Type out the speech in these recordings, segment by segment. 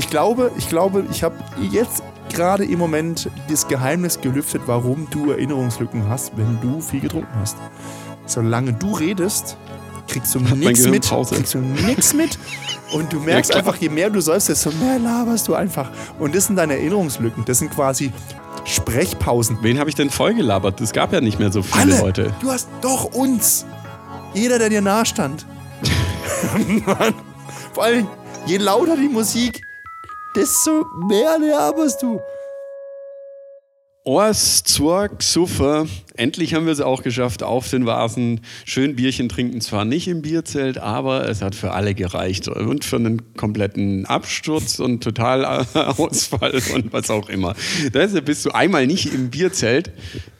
ich glaube, ich glaube, ich habe jetzt gerade im Moment das Geheimnis gelüftet, warum du Erinnerungslücken hast, wenn du viel getrunken hast. Solange du redest, kriegst du nichts mit. Pause. Kriegst du nichts mit. Und du merkst Ja, einfach, je mehr du säufst, desto mehr laberst du einfach. Und das sind deine Erinnerungslücken. Das sind quasi Sprechpausen. Wen habe ich denn vollgelabert? Es gab ja nicht mehr so viele Alle! Leute. Du hast doch uns. Jeder, der dir nahe stand. Mann. Vor allem, je lauter die Musik, desto mehr laberst du. Ors, Zurg, Suffer. Endlich haben wir es auch geschafft, auf den Vasen schön Bierchen trinken. Zwar nicht im Bierzelt, aber es hat für alle gereicht. Und für einen kompletten Absturz und Totalausfall und was auch immer. Da bist du einmal nicht im Bierzelt.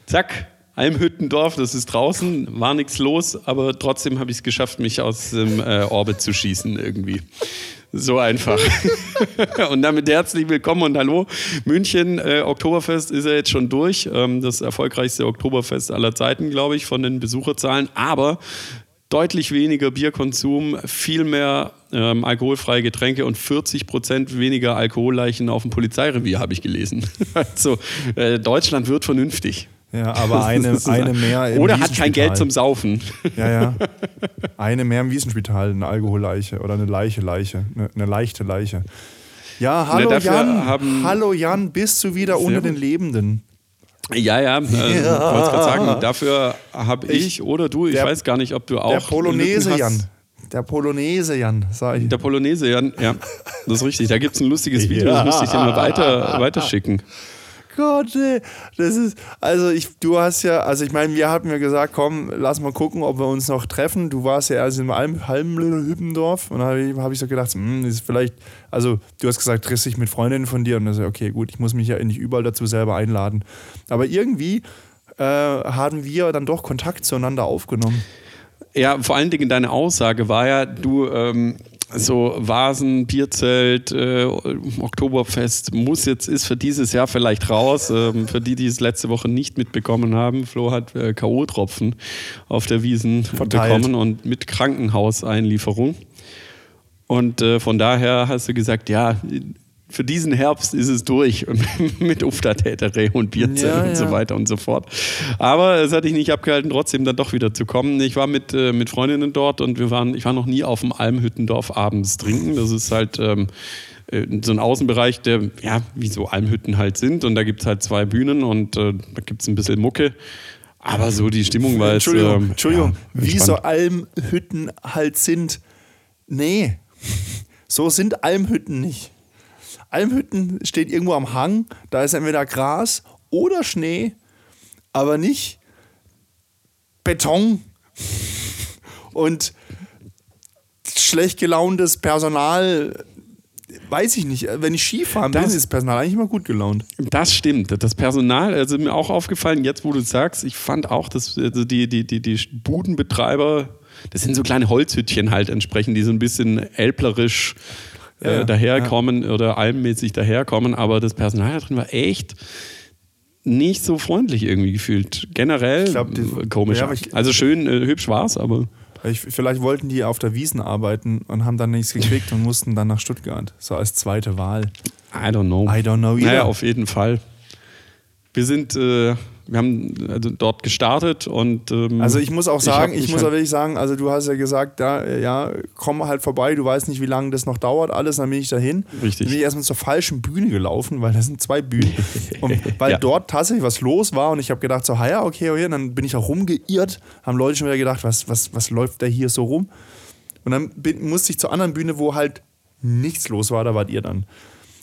Zack, Almhüttendorf, das ist draußen, war nichts los, aber trotzdem habe ich es geschafft, mich aus dem äh, Orbit zu schießen irgendwie. So einfach. und damit herzlich willkommen und hallo. München, äh, Oktoberfest ist ja jetzt schon durch. Ähm, das erfolgreichste Oktoberfest aller Zeiten, glaube ich, von den Besucherzahlen. Aber deutlich weniger Bierkonsum, viel mehr ähm, alkoholfreie Getränke und 40 Prozent weniger Alkoholleichen auf dem Polizeirevier, habe ich gelesen. also äh, Deutschland wird vernünftig. Ja, aber eine, eine mehr im Oder hat kein Geld zum Saufen. Ja, ja. Eine mehr im Wiesenspital, eine Alkoholleiche oder eine Leiche, Leiche, eine, eine leichte Leiche. Ja, hallo dafür Jan. hallo Jan, bist du wieder unter den Lebenden? Ja, ja, äh, ich wollte gerade sagen, dafür habe ich, oder du, ich der- weiß gar nicht, ob du auch. Der Polonese. Jan. Der Polonese Jan, sag ich. Der Polonese, Jan, ja, das ist richtig. Da gibt es ein lustiges Video, Ja. das müsste ich dir mal weiter, weiterschicken. Gott, ey, das ist, also ich, du hast ja, also ich meine, wir hatten ja gesagt, komm, lass mal gucken, ob wir uns noch treffen. Du warst ja erst im Alm, Halmlüppendorf und dann habe ich, hab ich so gedacht, hm, das ist vielleicht, also du hast gesagt, triffst dich mit Freundinnen von dir und dann so, okay, gut, ich muss mich ja nicht überall dazu selber einladen. Aber irgendwie äh, haben wir dann doch Kontakt zueinander aufgenommen. Ja, vor allen Dingen deine Aussage war ja, du ähm, so Vasen, Bierzelt, äh, Oktoberfest muss jetzt, ist für dieses Jahr vielleicht raus. Ähm, für die, die es letzte Woche nicht mitbekommen haben, Flo hat äh, K.O.-Tropfen auf der Wiesen Verteilt. bekommen und mit Krankenhauseinlieferung. Und äh, von daher hast du gesagt, ja, für diesen Herbst ist es durch und mit Uftertätere und Bierzelt Ja, und so ja. weiter und so fort. Aber es hat dich nicht abgehalten, trotzdem dann doch wieder zu kommen. Ich war mit, äh, mit Freundinnen dort und wir waren, ich war noch nie auf dem Almhüttendorf abends trinken. Das ist halt ähm, äh, so ein Außenbereich, der, ja, wie so Almhütten halt sind. Und da gibt es halt zwei Bühnen und äh, da gibt es ein bisschen Mucke. Aber so die Stimmung war jetzt. Entschuldigung, ähm, Entschuldigung, ja, wie so. Almhütten halt sind. Nee, so sind Almhütten nicht. Almhütten steht irgendwo am Hang, da ist entweder Gras oder Schnee, aber nicht Beton und schlecht gelauntes Personal. Weiß ich nicht. Wenn ich Skifahren bin, Das- ist das Personal eigentlich immer gut gelaunt. Das stimmt. Das Personal, also mir auch aufgefallen, jetzt wo du sagst, ich fand auch, dass also die, die, die, die Budenbetreiber, das sind so kleine Holzhütchen halt entsprechend, die so ein bisschen älplerisch äh, daherkommen oder almmäßig daherkommen, aber das Personal da drin war echt nicht so freundlich irgendwie gefühlt. Generell glaub, die- komisch. ich- also schön, äh, hübsch war's, aber Ich, vielleicht wollten die auf der Wiesen arbeiten und haben dann nichts gekriegt und mussten dann nach Stuttgart. So als zweite Wahl. I don't know. I don't know either. Naja, auf jeden Fall. Wir sind, äh, wir haben also dort gestartet und ähm, Also ich muss auch sagen, ich, mich muss halt- auch wirklich sagen, also du hast ja gesagt, da, ja, komm halt vorbei, du weißt nicht, wie lange das noch dauert, alles, dann bin ich dahin. Richtig. Dann bin ich erstmal zur falschen Bühne gelaufen, weil das sind zwei Bühnen. Und weil Ja. dort tatsächlich was los war und ich habe gedacht, so, ja, okay, okay, und dann bin ich auch rumgeirrt, haben Leute schon wieder gedacht, was, was, was läuft da hier so rum? Und dann bin, musste ich zur anderen Bühne, wo halt nichts los war, da wart ihr dann.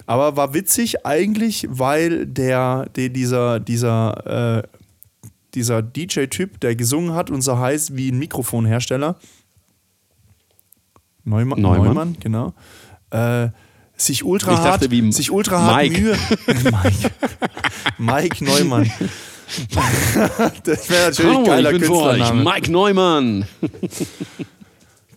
Aber war witzig eigentlich, weil der, der dieser, dieser, äh, dieser DJ-Typ, der gesungen hat und so heißt wie ein Mikrofonhersteller, Neumann, Neumann. Neumann genau, äh, sich ultra Ich dachte, hart, wie sich ultra hart Mike. Mühe. Mike. Mike Neumann. das wäre natürlich Hallo, ein geiler ich bin für euch, Künstlername. Mike Neumann.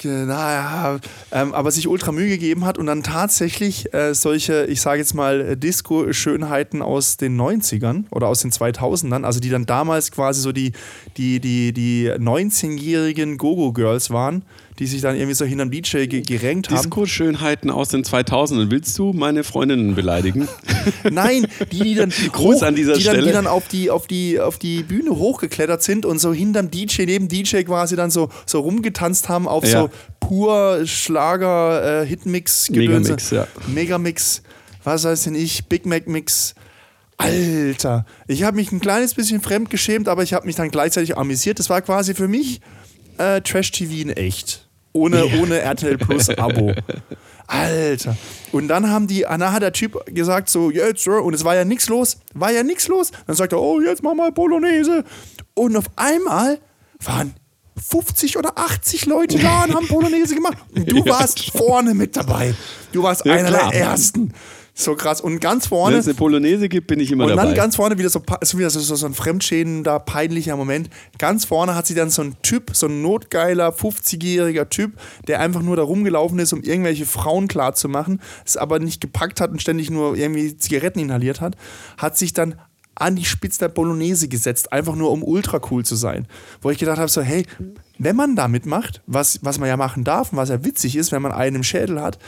Genau, ja, ähm, aber sich ultra Mühe gegeben hat und dann tatsächlich äh, solche, ich sage jetzt mal, äh, Disco-Schönheiten aus den 90ern oder aus den 2000ern, also die dann damals quasi so die, die, die, die 19-jährigen Go-Go-Girls waren, die sich dann irgendwie so hinterm DJ ge gerenkt haben. Disco-Schönheiten aus den 2000ern. Willst du meine Freundinnen beleidigen? Nein, die, die dann, Gruß an dieser die dann, die Stelle. dann auf, die, auf, die, auf die Bühne hochgeklettert sind und so hinterm DJ, neben DJ quasi dann so, so rumgetanzt haben auf Ja. so pur Schlager, äh, Hitmix, Gedönse. Megamix, ja. Megamix, was weiß denn ich, Big Mac Mix. Alter, ich habe mich ein kleines bisschen fremd geschämt, aber ich habe mich dann gleichzeitig amüsiert. Das war quasi für mich äh, Trash-TV in echt. Ohne, ohne RTL Plus Abo. Alter. Und dann haben die, dann hat der Typ gesagt, so, jetzt, ja, und es war ja nichts los, war ja nichts los. Dann sagt er, oh, jetzt mach mal Bolognese. Und auf einmal waren 50 oder 80 Leute da und haben Bolognese gemacht. Und du warst vorne mit dabei. Du warst Ja, einer klar. der Ersten. So krass. Und ganz Wenn vorne. es eine Polonaise gibt, bin ich immer Und dabei. dann ganz vorne wieder so, so, wieder so, so, so ein fremdschädender, peinlicher Moment. Ganz vorne hat sie dann so ein Typ, so ein notgeiler, 50-jähriger Typ, der einfach nur da rumgelaufen ist, um irgendwelche Frauen klarzumachen, es aber nicht gepackt hat und ständig nur irgendwie Zigaretten inhaliert hat, hat sich dann an die Spitze der Bolognese gesetzt, einfach nur um ultra cool zu sein. Wo ich gedacht habe, so, hey, wenn man da mitmacht, was, was man ja machen darf und was ja witzig ist, wenn man einen im Schädel hat,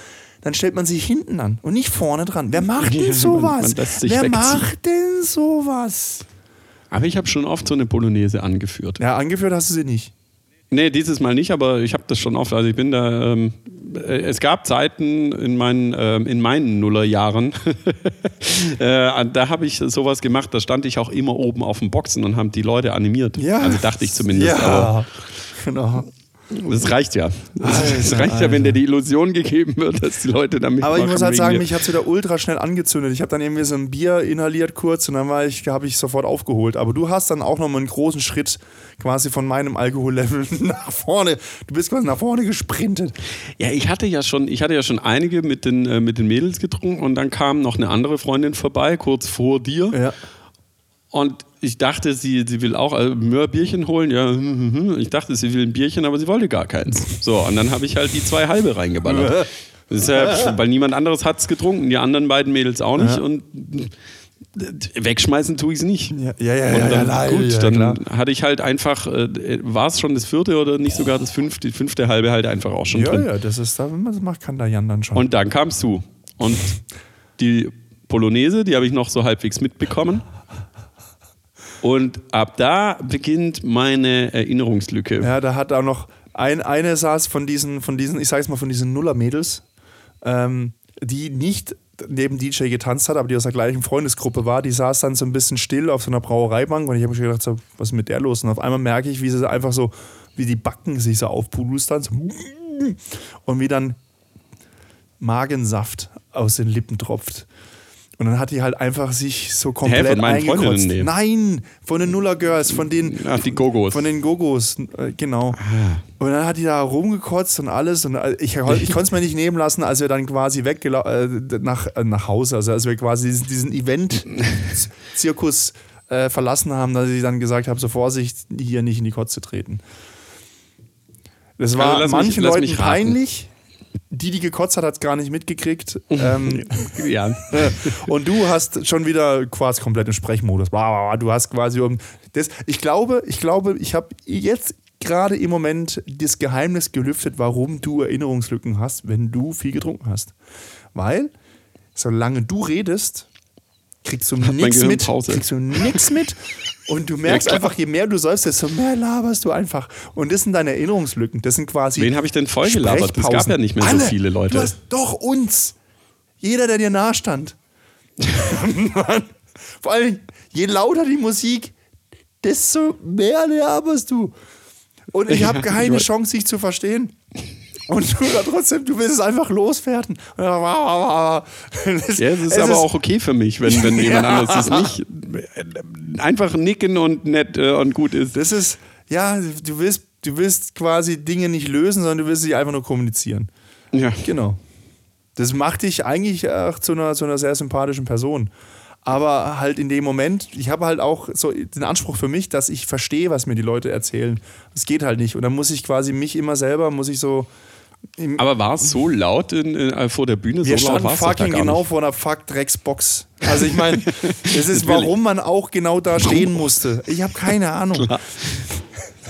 dann stellt man sich hinten an und nicht vorne dran. Wer macht denn Man- sowas? man sich Wer wegziehen. macht denn sowas? Aber ich habe schon oft so eine Polonaise angeführt. Ja, angeführt hast du sie nicht. Nee, dieses Mal nicht, aber ich habe das schon oft. Also ich bin da. Ähm, äh, es gab Zeiten in meinen, ähm, in meinen Nullerjahren, äh, da habe ich sowas gemacht. Da stand ich auch immer oben auf dem Boxen und haben die Leute animiert. Also dachte ich zumindest. Ja, genau. Das reicht ja. Es reicht ja, wenn dir die Illusion gegeben wird, dass die Leute damit Aber ich muss halt sagen, mich hat es wieder ultra schnell angezündet. Ich habe dann irgendwie so ein Bier inhaliert kurz und dann war ich, habe ich sofort aufgeholt. Aber du hast dann auch nochmal einen großen Schritt quasi von meinem Alkohollevel nach vorne. Du bist quasi nach vorne gesprintet. Ja, ich hatte ja schon, ich hatte ja schon einige mit den, äh, mit den Mädels getrunken und dann kam noch eine andere Freundin vorbei, kurz vor dir. Ja. Und ich dachte, sie, sie will auch äh, mehr Bierchen holen. Ja, hm, hm, hm. ich dachte, sie will ein Bierchen, aber sie wollte gar keins. So, und dann habe ich halt die zwei halbe reingeballert. Ja, weil niemand anderes hat es getrunken, die anderen beiden Mädels auch nicht. Und äh, wegschmeißen tue ich es nicht. Ja, ja, ja, Und ja, dann, ja, gut, ja, dann hatte ich halt einfach, äh, war es schon das vierte oder nicht sogar das fünfte, die fünfte halbe halt einfach auch schon Ja, drin. ja, das ist, das macht kann der Jan dann schon. Und dann kamst du. Und die Polonaise, die habe ich noch so halbwegs mitbekommen. Und ab da beginnt meine Erinnerungslücke. Ja, da hat auch noch ein, eine saß von diesen, von diesen, ich sag's mal, von diesen Nuller-Mädels, ähm, die nicht neben DJ getanzt hat, aber die aus der gleichen Freundesgruppe war, die saß dann so ein bisschen still auf so einer Brauereibank und ich habe mir gedacht, so, was ist mit der los? Und auf einmal merke ich, wie sie einfach so, wie die Backen sich so aufpustern so, und wie dann Magensaft aus den Lippen tropft. Und dann hat die halt einfach sich so komplett von meinen eingekotzt. Freundinnen? Nee. Nein, von den Nuller Girls, von den Ach, die Gogos. von den Gogos, äh, genau. Ah. Und dann hat die da rumgekotzt und alles. Und äh, ich, ich konnte es mir nicht nehmen lassen, als wir dann quasi weggelaufen äh, nach, äh, nach Hause, also als wir quasi diesen, diesen Event-Zirkus äh, verlassen haben, dass ich dann gesagt habe: so Vorsicht, hier nicht in die Kotze treten. Das war Also lass mich- manchen Leuten mich raten. peinlich. Die, die gekotzt hat, hat es gar nicht mitgekriegt. ähm, ja. und du hast schon wieder quasi komplett im Sprechmodus. Du hast quasi um das. Ich glaube, ich glaube, ich habe jetzt gerade im Moment das Geheimnis gelüftet, warum du Erinnerungslücken hast, wenn du viel getrunken hast. Weil, solange du redest, kriegst du nichts mit. Pause. Kriegst du nichts mit. Und du merkst klar. einfach, je mehr du säufst, desto mehr laberst du einfach. Und das sind deine Erinnerungslücken. Das sind quasi. Wen habe ich denn voll gelabert? Es gab ja nicht mehr so Alle. viele Leute. Du hast doch uns. Jeder, der dir nahe stand. Mann. Vor allem, je lauter die Musik, desto mehr laberst du. Und ich habe Ja, keine Chance, dich zu verstehen. Und du da trotzdem, du willst es einfach loswerden. Das, Ja, es ist aber auch okay für mich, wenn, wenn jemand Ja. anderes es nicht einfach nicken und nett äh, und gut ist. Das ist, ja, du willst, du willst quasi Dinge nicht lösen, sondern du willst sie einfach nur kommunizieren. Ja. Genau. Das macht dich eigentlich auch zu einer, zu einer sehr sympathischen Person. Aber halt in dem Moment, ich habe halt auch so den Anspruch für mich, dass ich verstehe, was mir die Leute erzählen. Das geht halt nicht. Und dann muss ich quasi mich immer selber, muss ich so. Aber war es so laut in, in, vor der Bühne? wir so laut standen es fucking genau vor einer Fuck-Drecks-Box. Also ich meine, das ist, warum man auch genau da stehen musste. Ich habe keine Ahnung.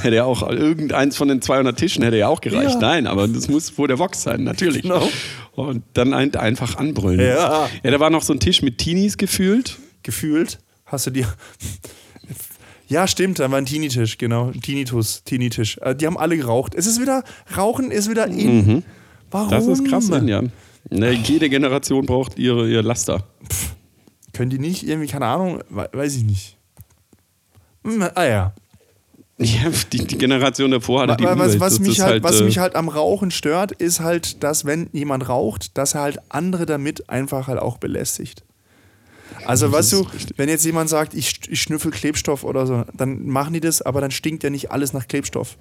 Hätte ja auch irgendeins von den 200 Tischen hätte ja auch gereicht. Ja. Nein, aber das muss wohl der Vox sein, natürlich. Genau. Und dann ein, einfach anbrüllen. Ja. ja, da war noch so ein Tisch mit Teenies gefühlt. Gefühlt hast du dir. Ja, stimmt, da war ein Teenie-Tisch, genau. Ein Tinnitus, Teenie-Tisch. Äh, Die haben alle geraucht. Es ist wieder, Rauchen ist wieder in. Warum? Mhm. Das ist krass, ja. Ne, jede Generation braucht ihre, ihr Laster. Können die nicht irgendwie, keine Ahnung, we- weiß ich nicht. Hm, ah ja. Ja, die, die Generation davor hatte die was, was, mich ist halt, was äh, mich halt am Rauchen stört, ist halt, dass wenn jemand raucht, dass er halt andere damit einfach halt auch belästigt. Also Das weißt du, richtig. wenn jetzt jemand sagt, ich, ich schnüffel Klebstoff oder so, dann machen die das, aber dann stinkt ja nicht alles nach Klebstoff.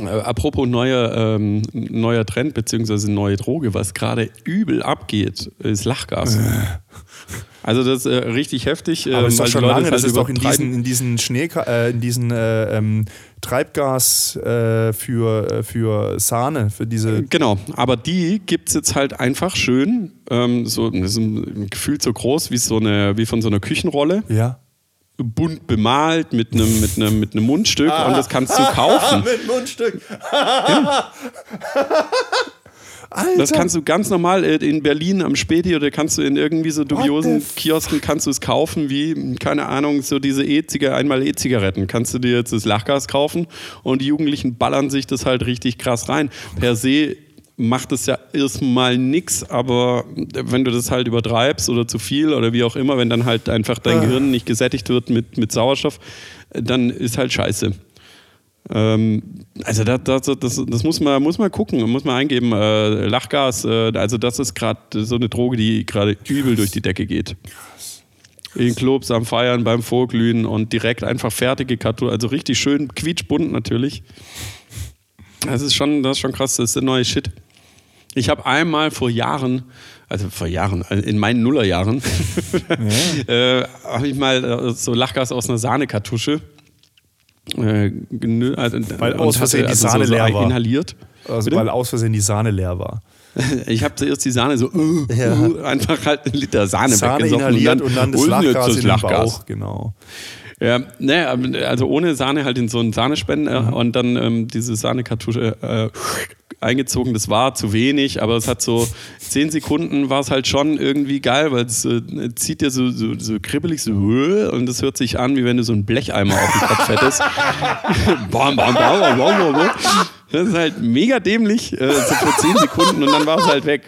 Äh, apropos neuer, ähm, neuer Trend beziehungsweise neue Droge, was gerade übel abgeht, ist Lachgas. Also das ist äh, richtig heftig. Aber ähm, das ist doch weil die schon lange, es das halt ist doch in diesen, in diesen Schnee, äh, in diesen äh, ähm, Treibgas äh, für, äh, für Sahne, für diese. Genau, aber die gibt es jetzt halt einfach schön, ähm, so, das ist ein Gefühl so groß wie, so eine, wie von so einer Küchenrolle, Ja. bunt bemalt mit einem mit einem mit einem Mundstück Ah. und das kannst du kaufen. Mit Mundstück. Alter. Das kannst du ganz normal äh, in Berlin am Späti oder kannst du in irgendwie so dubiosen Kiosken kannst du es kaufen, wie, keine Ahnung, so diese E-Zigaretten, einmal E-Zigaretten. Kannst du dir jetzt das Lachgas kaufen und die Jugendlichen ballern sich das halt richtig krass rein. Per se macht es ja erstmal nix, aber wenn du das halt übertreibst oder zu viel oder wie auch immer, wenn dann halt einfach dein Gehirn nicht gesättigt wird mit, mit Sauerstoff, dann ist halt scheiße. Ähm, also das, das, das, das muss man muss man gucken, muss man eingeben. Äh, Lachgas, äh, also das ist gerade so eine Droge, die gerade übel durch die Decke geht. In Clubs am Feiern, beim Vorglühen und direkt einfach fertige Kartons, also richtig schön quietschbunt natürlich. Das ist schon, das ist schon krass, das ist der neue Shit. Ich habe einmal vor Jahren, also vor Jahren, äh, in meinen Nullerjahren, äh, habe ich mal so Lachgas aus einer Sahnekartusche äh, also, Weil aus Versehen hatte die Sahne leer war. inhaliert. Also, Bitte? weil aus Versehen die Sahne leer war. Ich habe zuerst die Sahne so uh, Ja. uh, einfach halt einen Liter Sahne, Sahne weggesoffen inhaliert und dann das und Lachgas das in den Lachgas. Bauch. Genau. Ja, ne, also ohne Sahne halt in so einen Sahnespender Mhm. und dann ähm, diese Sahnekartusche äh, eingezogen. Das war zu wenig, aber es hat so zehn Sekunden war es halt schon irgendwie geil, weil es äh, zieht dir so, so, so kribbelig so äh, und das hört sich an, wie wenn du so einen Blecheimer auf dem Kopf hättest. bam, bam, bam, bam, bam, bam. Das ist halt mega dämlich, äh, so für zehn Sekunden und dann war es halt weg.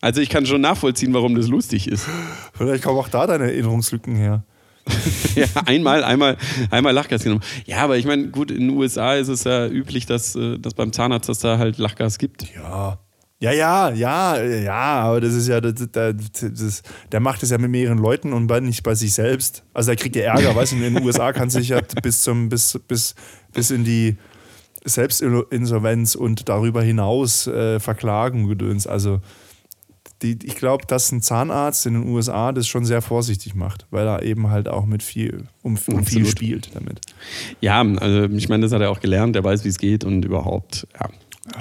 Also ich kann schon nachvollziehen, warum das lustig ist. Vielleicht kommen auch da deine Erinnerungslücken her. Ja, einmal, einmal, einmal Lachgas genommen. Ja, aber ich meine, gut, in den USA ist es ja üblich, dass, äh, dass beim Zahnarzt dass da halt Lachgas gibt. Ja. Ja, ja, ja, ja, aber das ist ja, das, das, das, der macht es ja mit mehreren Leuten und nicht bei sich selbst. Also der kriegt ja Ärger, weißt du, in den USA kannst du dich ja bis zum, bis, bis, bis in die Selbstinsolvenz und darüber hinaus äh, verklagen Gedöns. Also die, ich glaube, dass ein Zahnarzt in den USA das schon sehr vorsichtig macht, weil er eben halt auch mit viel, um, um viel spielt damit. Ja, also ich meine, das hat er auch gelernt, der weiß, wie es geht und überhaupt, ja.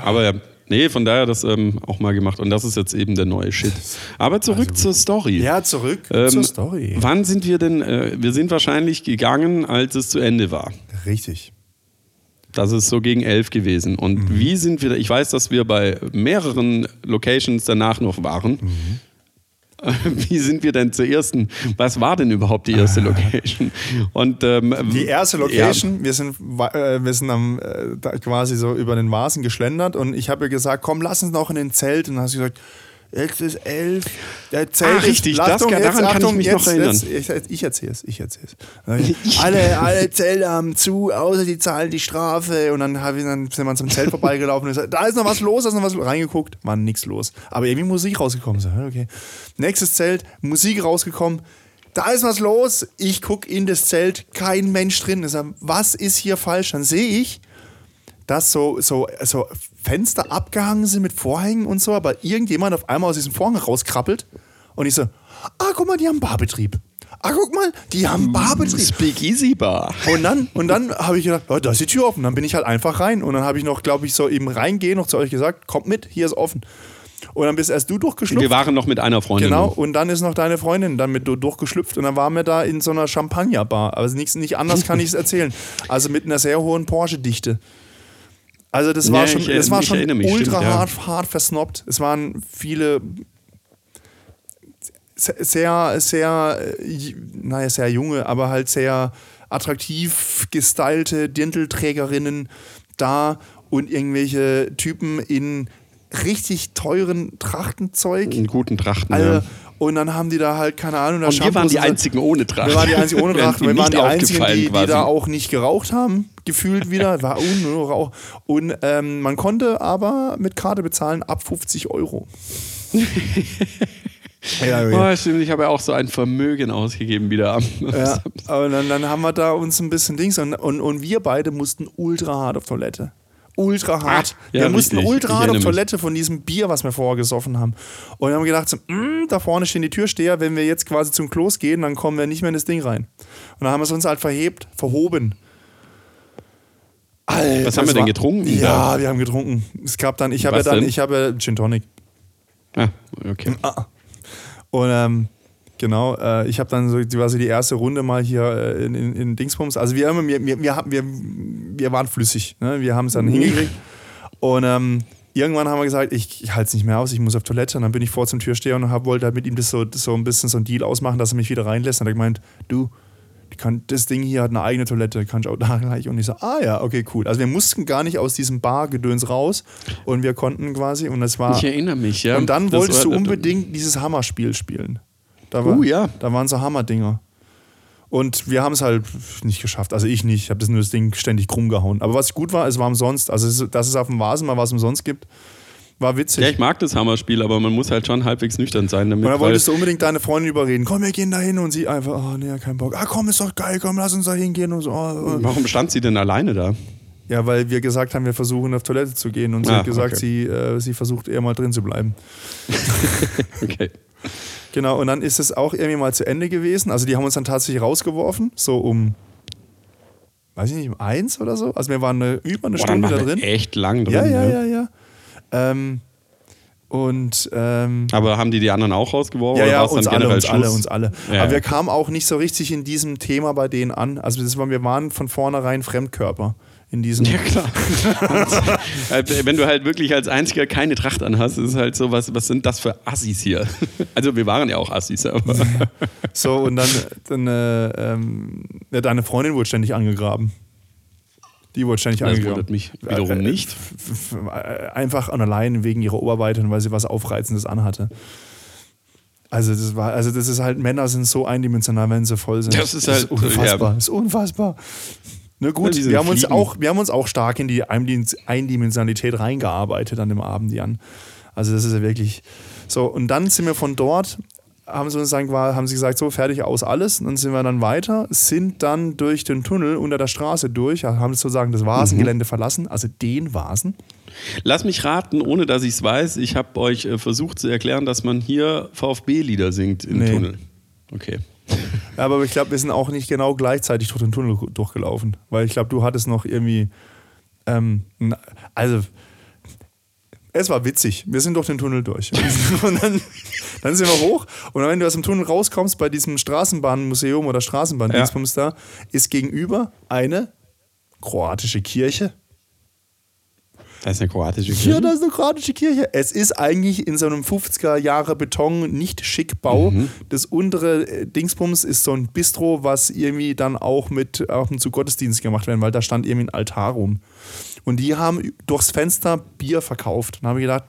Aber nee, von daher das ähm, auch mal gemacht und das ist jetzt eben der neue Shit. Aber zurück zur Story. Ja, zurück Ähm, zur Story. Wann sind wir denn, äh, wir sind wahrscheinlich gegangen, als es zu Ende war. Richtig. Das ist so gegen elf gewesen. Und Mhm. wie sind wir, ich weiß, dass wir bei mehreren Locations danach noch waren. Mhm. Wie sind wir denn zur ersten? Was war denn überhaupt die erste Location? Und, ähm, Die erste Location, wir sind, äh, wir sind am, äh, quasi so über den Vasen geschlendert und ich habe gesagt, komm, lass uns noch in den Zelt. Und dann hast du gesagt, jetzt ist elf, der Zelt Ah, richtig, das- Achtung, daran kann ich mich noch erinnern. Jetzt, ich ich erzähle es, ich erzähle es. alle, alle Zelte haben zu, außer die zahlen die Strafe. Und dann, ich, dann sind wir zum Zelt vorbeigelaufen und gesagt, da ist noch was los, da ist noch was reingeguckt. War nichts los. Aber irgendwie Musik rausgekommen. So, okay. Nächstes Zelt, Musik rausgekommen. Da ist was los. Ich gucke in das Zelt, kein Mensch drin. Ich sag, was ist hier falsch? Dann sehe ich, dass so, so, so Fenster abgehangen sind mit Vorhängen und so, aber irgendjemand auf einmal aus diesem Vorhang rauskrabbelt und ich so, ah, guck mal, die haben Barbetrieb. Ah, guck mal, die haben Barbetrieb. Speakeasy Bar. Und dann, und dann habe ich gedacht, oh, da ist die Tür offen. Dann bin ich halt einfach rein. Und dann habe ich noch, glaube ich, so eben reingehen, noch zu euch gesagt, kommt mit, hier ist offen. Und dann bist erst du durchgeschlüpft. Wir waren noch mit einer Freundin. Genau, und dann ist noch deine Freundin dann mit durchgeschlüpft und dann waren wir da in so einer Champagnerbar. Also nichts, nicht anders kann ich es erzählen. Also mit einer sehr hohen Porsche-Dichte. Also das war Ja, schon, ich, das war schon mich, ultra stimmt, ja. hart, hart versnobbt. Es waren viele se- sehr, sehr, äh, naja, sehr junge, aber halt sehr attraktiv gestylte Dirndlträgerinnen da und irgendwelche Typen in richtig teuren Trachtenzeug. In guten Trachten. Also, ja. Und dann haben die da halt, keine Ahnung, da Und wir waren die Shampoos einzigen ohne Tracht. wir waren die einzigen ohne Tracht. Wir waren die einzigen, die, die da auch nicht geraucht haben, gefühlt wieder. War nur Rauch. Und ähm, man konnte aber mit Karte bezahlen ab 50 Euro. ja, Oh, stimmt, ich habe ja auch so ein Vermögen ausgegeben wieder am. Ja, aber dann, dann haben wir da uns ein bisschen Dings und, und, und wir beide mussten ultra hart auf Toilette. Ultra hart. ja, wir mussten richtig. ultra hart auf. Toilette von diesem Bier, was wir vorher gesoffen haben. Und dann haben wir gedacht, so, "Mm, da vorne stehen die Türsteher, wenn wir jetzt quasi zum Klos gehen, dann kommen wir nicht mehr in das Ding rein. Und dann haben wir es uns halt verhebt, verhoben. Alter, Was haben wir denn war- getrunken Ja, da? wir haben getrunken. Es gab dann, ich habe ja dann, denn? ich habe ja Gin Tonic. Ah, okay. Und ähm, genau, äh, ich habe dann so quasi die erste Runde mal hier äh, in, in, in Dingsbums. Also wir, haben, wir, wir, wir, haben- wir, wir waren flüssig. Ne? Wir haben es dann hingekriegt. Und ähm, irgendwann haben wir gesagt, ich, ich halte es nicht mehr aus, ich muss auf Toilette. Und dann bin ich vor zum Türsteher und hab, wollte halt mit ihm das so, das so ein bisschen so ein Deal ausmachen, dass er mich wieder reinlässt. Und er hat gemeint, du, kann, das Ding hier hat eine eigene Toilette, kann ich auch da gleich. Und ich so, ah ja, okay, cool. Also wir mussten gar nicht aus diesem Bargedöns raus und wir konnten quasi und es war. Ich erinnere mich, ja. Und dann Das wolltest du unbedingt dieses Hammerspiel spielen. Da war, Oh, ja. Da waren so Hammerdinger. Und wir haben es halt nicht geschafft. Also ich nicht. Ich habe das nur das Ding ständig krumm gehauen. Aber was gut war, es war umsonst. Also dass es auf dem Vasen mal was umsonst gibt, war witzig. Ja, ich mag das Hammerspiel, aber man muss halt schon halbwegs nüchtern sein damit. und weil- wolltest du unbedingt deine Freundin überreden. Komm, wir gehen da hin. Und sie einfach, oh nee, kein Bock. Ah, komm, ist doch geil, komm, lass uns da hingehen. Und so. oh, oh. Warum stand sie denn alleine da? Ja, weil wir gesagt haben, wir versuchen auf Toilette zu gehen. Und sie Ah, hat gesagt, okay. sie, äh, sie versucht eher mal drin zu bleiben. Okay. Genau, und dann ist es auch irgendwie mal zu Ende gewesen. Also die haben uns dann tatsächlich rausgeworfen, so um, weiß ich nicht, um eins oder so. Also wir waren eine, über eine Boah, Stunde da waren wir drin. echt lang drin. Ja, ja, ne? ja, ja. Ähm, und ähm, Aber haben die die anderen auch rausgeworfen? ja, oder ja, uns alle, uns alle, uns alle. Ja, Aber wir kamen auch nicht so richtig in diesem Thema bei denen an. Also das war, wir waren von vornherein Fremdkörper in diesem. Ja, klar. Äh, Wenn du halt wirklich als Einziger keine Tracht anhast, ist es halt so, was, was sind das für Assis hier? Also wir waren ja auch Assis, aber So, und dann, dann äh, ähm, ja, deine Freundin wurde ständig angegraben. Die wurde ständig das angegraben. wundert mich wiederum Äh, äh, nicht. äh, Einfach und allein wegen ihrer Oberweite und weil sie was Aufreizendes anhatte. Also das war, also das ist halt, Männer sind so eindimensional, wenn sie voll sind. Das ist halt, unfassbar. ja. Das ist unfassbar. Ne, gut, wir haben, uns auch, wir haben uns auch stark in die Eindimens- Eindimensionalität reingearbeitet an dem Abend, Jan. Also das ist ja wirklich so. Und dann sind wir von dort, haben sie uns dann haben sie gesagt, so fertig aus alles. Und dann sind wir dann weiter, sind dann durch den Tunnel unter der Straße durch, haben sozusagen das Vasengelände verlassen, also den Vasen. Lass mich raten, ohne dass ich es weiß, ich habe euch äh, versucht zu erklären, dass man hier VfB-Lieder singt im Nee. Tunnel. Okay. Aber ich glaube, wir sind auch nicht genau gleichzeitig durch den Tunnel durchgelaufen. Weil ich glaube, du hattest noch irgendwie. Ähm, also, es war witzig. Wir sind durch den Tunnel durch. und dann, dann sind wir hoch. Und wenn du aus dem Tunnel rauskommst, bei diesem Straßenbahnmuseum oder Straßenbahndienstbums da, ist gegenüber eine kroatische Kirche. Das ist eine kroatische Ja, Kirche. da ist eine kroatische Kirche. Es ist eigentlich in so einem 50er Jahre Beton nicht schick Bau. Das untere äh, Dingsbums ist so ein Bistro, was irgendwie dann auch mit auch zu Gottesdienst gemacht werden, weil da stand irgendwie ein Altar rum. Und die haben durchs Fenster Bier verkauft. Und dann habe ich gedacht,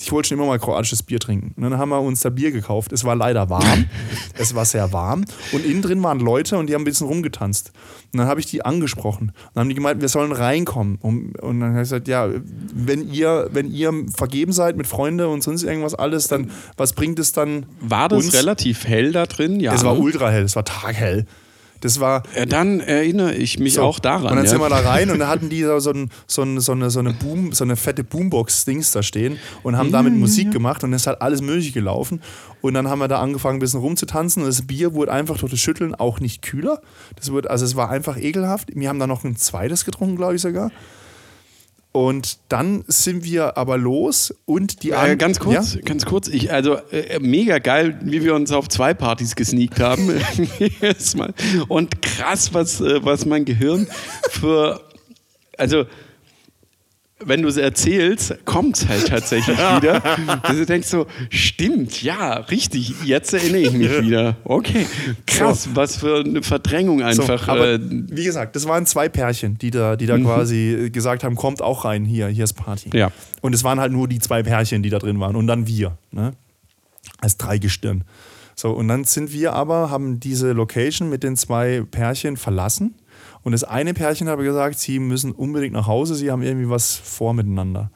ich wollte schon immer mal kroatisches Bier trinken. Und dann haben wir uns da Bier gekauft. Es war leider warm. es war sehr warm. Und innen drin waren Leute und die haben ein bisschen rumgetanzt. Und dann habe ich die angesprochen. Und dann haben die gemeint, wir sollen reinkommen. Und, und dann habe ich gesagt, ja, wenn ihr, wenn ihr vergeben seid mit Freunde und sonst irgendwas alles, dann was bringt es dann War das uns? relativ hell da drin? Ja. Es war ultra hell, es war taghell. Das war, Ja, dann erinnere ich mich so. auch daran. Und dann ja. sind wir da rein und da hatten die so, so, ein, so, ein, so, eine, so, eine Boom, so eine fette Boombox-Dings da stehen und haben damit Musik gemacht und es hat alles Mögliche gelaufen. Und dann haben wir da angefangen, ein bisschen rumzutanzen und das Bier wurde einfach durch das Schütteln auch nicht kühler. Das wurde, also es war einfach ekelhaft. Wir haben da noch ein zweites getrunken, glaube ich sogar. Und dann sind wir aber los und die Äh, an- ganz kurz, Ja? ganz kurz. Ich, also äh, mega geil, wie wir uns auf zwei Partys gesneakt haben. Und krass, was, äh, was mein Gehirn für. Also, wenn du es erzählst, kommt es halt tatsächlich wieder. Dass du denkst so, stimmt, ja, richtig, jetzt erinnere ich mich wieder. Okay, krass, was für eine Verdrängung So, einfach. aber äh, Mhm. wie gesagt, das waren zwei Pärchen, die da, die da quasi gesagt haben, kommt auch rein, hier, hier ist Party. Ja. Und es waren halt nur die zwei Pärchen, die da drin waren und dann wir, ne? Als Dreigestirn. So, und dann sind wir aber, haben diese Location mit den zwei Pärchen verlassen. Und das eine Pärchen hat aber gesagt, sie müssen unbedingt nach Hause, sie haben irgendwie was vor miteinander.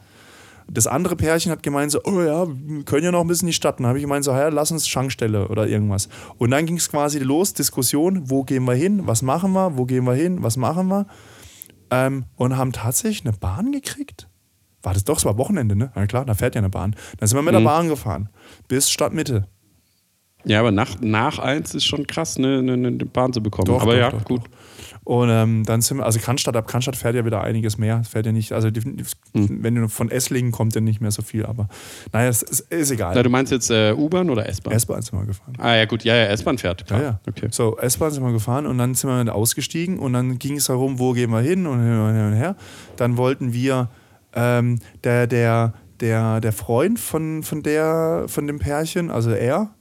Das andere Pärchen hat gemeint so, oh ja, wir können ja noch ein bisschen in die Stadt. Dann habe ich gemeint so, ja, lass uns Schankstelle oder irgendwas. Und dann ging es quasi los, Diskussion, wo gehen wir hin, was machen wir, wo gehen wir hin, was machen wir. Ähm, und haben tatsächlich eine Bahn gekriegt. War das doch, es war Wochenende, ne? Na klar, da fährt ja eine Bahn. Dann sind wir mit der Bahn gefahren. Bis Stadtmitte. ja, aber nach, nach eins ist schon krass, eine, eine, eine Bahn zu bekommen. Doch, aber doch, ja, doch, gut. Und ähm, dann sind wir, also Cannstatt, ab Cannstatt fährt ja wieder einiges mehr. Fährt ja nicht, also die, wenn du von Esslingen kommt ja nicht mehr so viel, aber naja, es, es ist egal. Na, du meinst jetzt äh, U-Bahn oder S-Bahn? S-Bahn sind wir gefahren. Ah ja, gut, ja, ja, S-Bahn fährt. Klar. Ja, ja. Okay. So, S-Bahn sind wir gefahren und dann sind wir ausgestiegen und dann ging es darum, wo gehen wir hin und hin und hin und her. Dann wollten wir, ähm, der, der, der, der Freund von, von, der, von dem Pärchen, also er,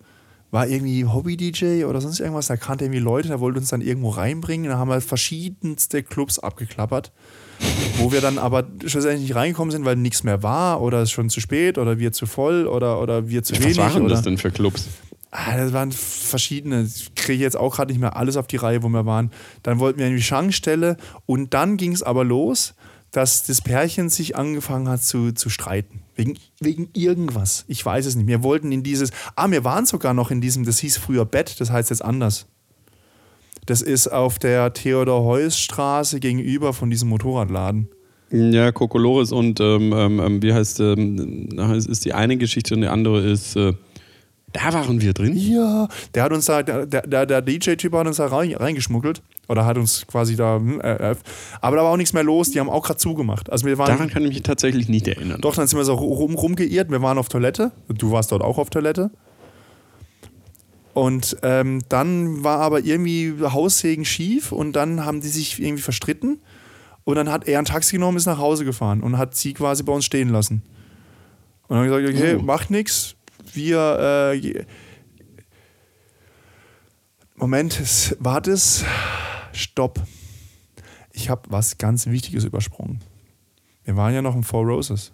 war irgendwie Hobby-DJ oder sonst irgendwas, der kannte irgendwie Leute, der wollte uns dann irgendwo reinbringen. Da haben wir verschiedenste Clubs abgeklappert, wo wir dann aber schlussendlich nicht reingekommen sind, weil nichts mehr war oder es schon zu spät oder wir zu voll oder, oder wir zu Was wenig. waren oder das denn für Clubs? Ah, das waren verschiedene. Ich kriege jetzt auch gerade nicht mehr alles auf die Reihe, wo wir waren. Dann wollten wir in die Schankstelle und dann ging es aber los, dass das Pärchen sich angefangen hat zu, zu streiten. Wegen, wegen irgendwas. Ich weiß es nicht. Wir wollten in dieses. Ah, wir waren sogar noch in diesem, das hieß früher Bett, das heißt jetzt anders. Das ist auf der Theodor-Heuss-Straße gegenüber von diesem Motorradladen. Ja, Kokolores und ähm, ähm, wie heißt, ähm, es ist die eine Geschichte und die andere ist, äh, da waren wir drin. Ja, der hat uns da, der, der, der DJ-Typ hat uns da rein, reingeschmuggelt. Oder hat uns quasi da. hm, Äh, äh, aber da war auch nichts mehr los, die haben auch gerade zugemacht. Also wir waren. Daran kann ich mich tatsächlich nicht erinnern. Doch, dann sind wir so rum, rumgeirrt. Wir waren auf Toilette. Du warst dort auch auf Toilette. Und ähm, dann war aber irgendwie Haussegen schief und dann haben die sich irgendwie verstritten. Und dann hat er ein Taxi genommen, ist nach Hause gefahren und hat sie quasi bei uns stehen lassen. Und dann haben wir gesagt, okay, Oh. macht nichts. Wir. Äh, Moment, es war das. Stopp. Ich habe was ganz Wichtiges übersprungen. Wir waren ja noch in Four Roses.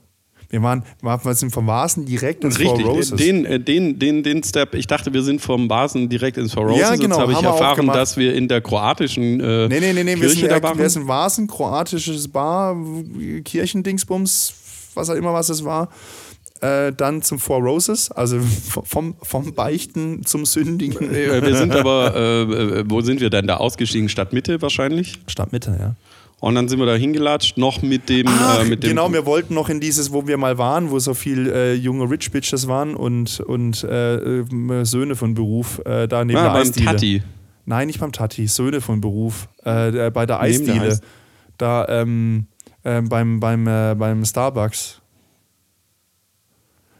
Wir waren, wir sind vom Vasen direkt ins Richtig, Four Roses. den, äh, den, den, den Step, ich dachte, wir sind vom Basen direkt ins Four Roses. Ja, genau, Jetzt habe ich wir erfahren, dass wir in der kroatischen äh, Nee, nee, nee, nee. Wir Kirche sind, da wir, waren. wir sind Vasen, kroatisches Bar, Kirchendingsbums, was auch immer was es war. Äh, dann zum Four Roses, also vom, vom Beichten zum Sündigen. Äh, wir sind aber, äh, äh, wo sind wir denn da ausgestiegen? Stadtmitte wahrscheinlich. Stadtmitte, ja. Und dann sind wir da hingelatscht, noch mit dem, Ach, äh, mit dem genau, wir wollten noch in dieses, wo wir mal waren, wo so viel äh, junge Rich Bitches waren und, und äh, äh, Söhne von Beruf, da neben ah, der beim Eisdiele. Tati. Nein, nicht beim Tati, Söhne von Beruf. Bei der Eisdiele. Eis- Da ähm, ähm, beim, beim, beim Starbucks.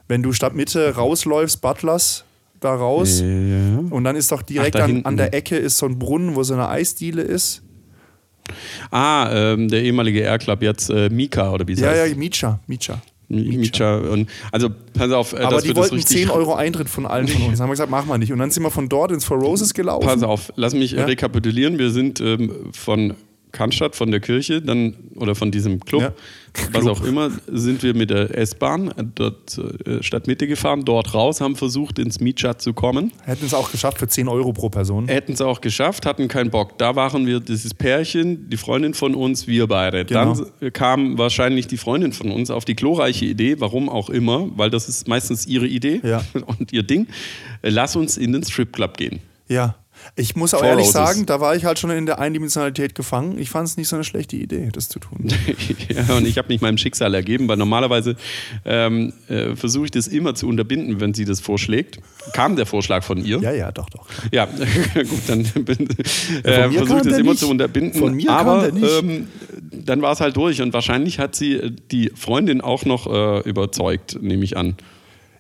Wenn du statt Mitte rausläufst, Butlers, da raus. Ja. Und dann ist doch direkt Ach, an, an der Ecke ist so ein Brunnen, wo so eine Eisdiele ist. Ah, ähm, der ehemalige Air-Club, jetzt äh, Mika oder wie es Ja, heißt. ja, Micha, Micha. Mi- Micha. Und, also, pass auf, äh, Aber die wollten richtig 10 Euro Eintritt von allen von uns. Dann haben wir gesagt, machen wir nicht. Und dann sind wir von dort ins Four Roses gelaufen. Pass auf, lass mich Ja. rekapitulieren. Wir sind ähm, von Cannstatt, von der Kirche, dann oder von diesem Club, Ja. was Club. auch immer, sind wir mit der S-Bahn äh, dort äh, Stadtmitte gefahren, dort raus, haben versucht, ins Mietschat zu kommen. Hätten es auch geschafft für 10 Euro pro Person. Hätten es auch geschafft, hatten keinen Bock. Da waren wir, dieses Pärchen, die Freundin von uns, wir beide. Genau. Dann kam wahrscheinlich die Freundin von uns auf die glorreiche Idee, warum auch immer, weil das ist meistens ihre Idee Ja. und ihr Ding. Lass uns in den Stripclub gehen. Ja. Ich muss auch ehrlich sagen, da war ich halt schon in der Eindimensionalität gefangen. Ich fand es nicht so eine schlechte Idee, das zu tun. ja, und ich habe mich meinem Schicksal ergeben, weil normalerweise ähm, äh, versuche ich das immer zu unterbinden, wenn sie das vorschlägt. Kam der Vorschlag von ihr? Ja, ja, doch, doch. Ja, gut, dann äh, versuche ich das der immer nicht. zu unterbinden. Von mir aber der nicht. Ähm, dann war es halt durch und wahrscheinlich hat sie äh, die Freundin auch noch äh, überzeugt, nehme ich an.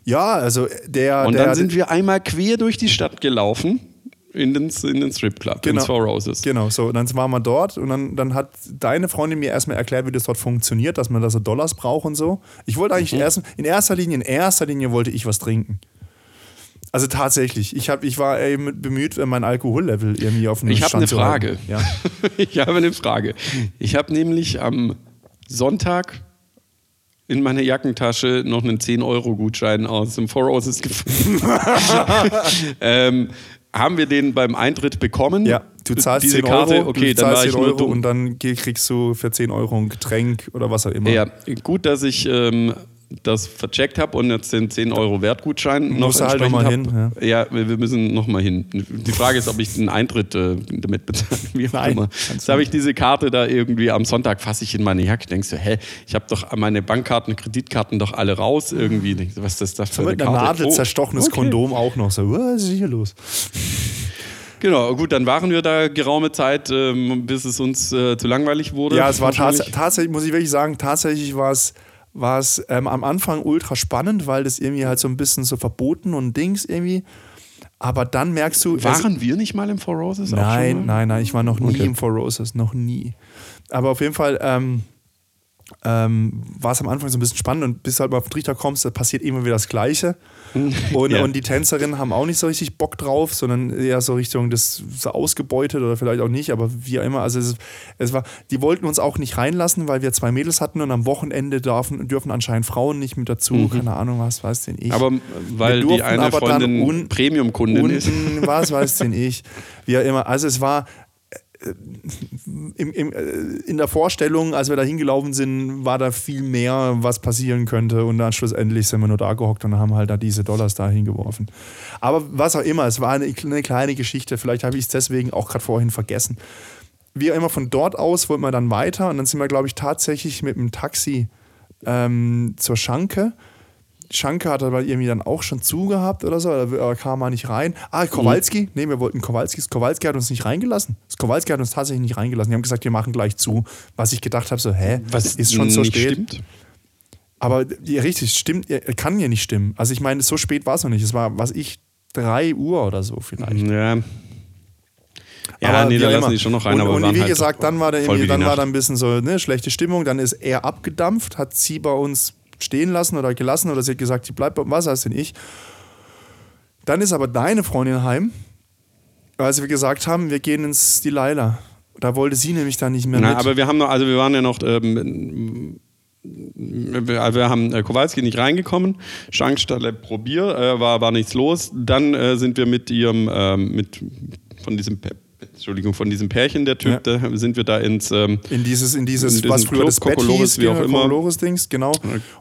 Ja, also der. Und der, dann sind wir einmal quer durch die Stadt gelaufen in den, in den Stripclub, Genau. in Four Roses. Genau, so, dann waren wir dort und dann, dann hat deine Freundin mir erstmal erklärt, wie das dort funktioniert, dass man da so Dollars braucht und so. Ich wollte eigentlich Mhm. erst, in erster Linie, in erster Linie wollte ich was trinken. Also tatsächlich, ich, hab, ich war mit- bemüht, mein Alkohollevel irgendwie auf einen Ich habe eine zu halten. Frage. Ja. Ich habe eine Frage. Ich habe nämlich am Sonntag in meiner Jackentasche noch einen 10-Euro-Gutschein aus dem Four Roses gefunden. ähm, haben wir den beim Eintritt bekommen? ja, du zahlst Diese 10 Karte, Euro, okay, du dann war zahlst ich 10 nur Euro dumm. und dann kriegst du für 10 Euro ein Getränk oder was auch immer. Ja, gut, dass ich ähm, das vercheckt habe und jetzt den 10 Euro Wertgutschein noch Musst du halt entsprechend noch mal hab. Ja, wir wir müssen noch mal hin. Die Frage ist, ob ich den Eintritt äh, damit bezahle. Wie auch Nein, immer. Jetzt habe ich diese Karte da irgendwie am Sonntag fasse ich in meine Jacke. Denkst du, hä, ich habe doch meine Bankkarten, Kreditkarten doch alle raus irgendwie. Denkst du, was ist das für So eine mit einer Karte? Nadel Oh, zerstochenes okay. Kondom auch noch. So, was ist hier los? Genau, gut, dann waren wir da geraume Zeit, ähm, bis es uns äh, zu langweilig wurde. Ja, es war tats tatsächlich, muss ich wirklich sagen, tatsächlich war es, war es ähm, am Anfang ultra spannend, weil das irgendwie halt so ein bisschen so verboten und Dings irgendwie. Aber dann merkst du. es- Waren wir nicht mal im Four Roses? nein, nein, nein, ich war noch nie Okay. im Four Roses, noch nie. Aber auf jeden Fall ähm, ähm, war es am Anfang so ein bisschen spannend und bis du halt mal auf den Trichter kommst, da passiert immer wieder das Gleiche. Und, Ja. und die Tänzerinnen haben auch nicht so richtig Bock drauf, sondern eher so Richtung das so ausgebeutet oder vielleicht auch nicht, aber wie auch immer. Also es, es war, die wollten uns auch nicht reinlassen, weil wir zwei Mädels hatten und am Wochenende dürfen, dürfen anscheinend Frauen nicht mit dazu. Keine Ahnung, was weiß denn ich. Mhm. Aber weil die eine aber dann Freundin un- Premium-Kundin ist. Was weiß denn ich. Wie auch immer. Also es war im, im, äh, in der Vorstellung, als wir da hingelaufen sind, war da viel mehr, was passieren könnte. Und dann schlussendlich sind wir nur da gehockt und haben halt da diese Dollars da hingeworfen. Aber was auch immer, es war eine, eine kleine Geschichte. Vielleicht habe ich es deswegen auch gerade vorhin vergessen. Wie immer, von dort aus wollten wir dann weiter und dann sind wir, glaube ich, tatsächlich mit dem Taxi ähm, zur Schanke. Schanke hat aber irgendwie dann auch schon zugehabt oder so, da kam er nicht rein. Ah, Kowalski, nee, wir wollten Kowalski. Kowalski hat uns nicht reingelassen. Kowalski hat uns tatsächlich nicht reingelassen. Die haben gesagt, wir machen gleich zu. Was ich gedacht habe, so, hä, Was ist schon so spät. Stimmt. Aber ja, richtig, stimmt, kann ja nicht stimmen. Also ich meine, so spät war es noch nicht. Es war, was ich, 3 Uhr oder so vielleicht. Ja. Ja, Aber nee, da lassen die schon noch rein. Und, aber und wie halt gesagt, dann war da dann war da ein bisschen so ne, schlechte Stimmung. Dann ist er abgedampft, hat sie bei uns stehen lassen oder gelassen oder sie hat gesagt, sie bleibt bei was heißt denn ich. Dann ist aber deine Freundin heim, als wir gesagt haben, wir gehen ins Delilah. Da wollte sie nämlich dann nicht mehr Na, mit. aber wir haben noch, also wir waren ja noch, ähm, wir, wir haben äh, Kowalski nicht reingekommen, Schankstalle probier, äh, war, war nichts los. Dann äh, sind wir mit ihrem, ähm, mit von diesem, Pä- Entschuldigung, von diesem Pärchen, der Typ, da sind wir da ins, ähm, in dieses, in dieses, in was früher Club, das Bett Kokolores, hieß, wie auch genau, immer. Kokolores-Dings, genau.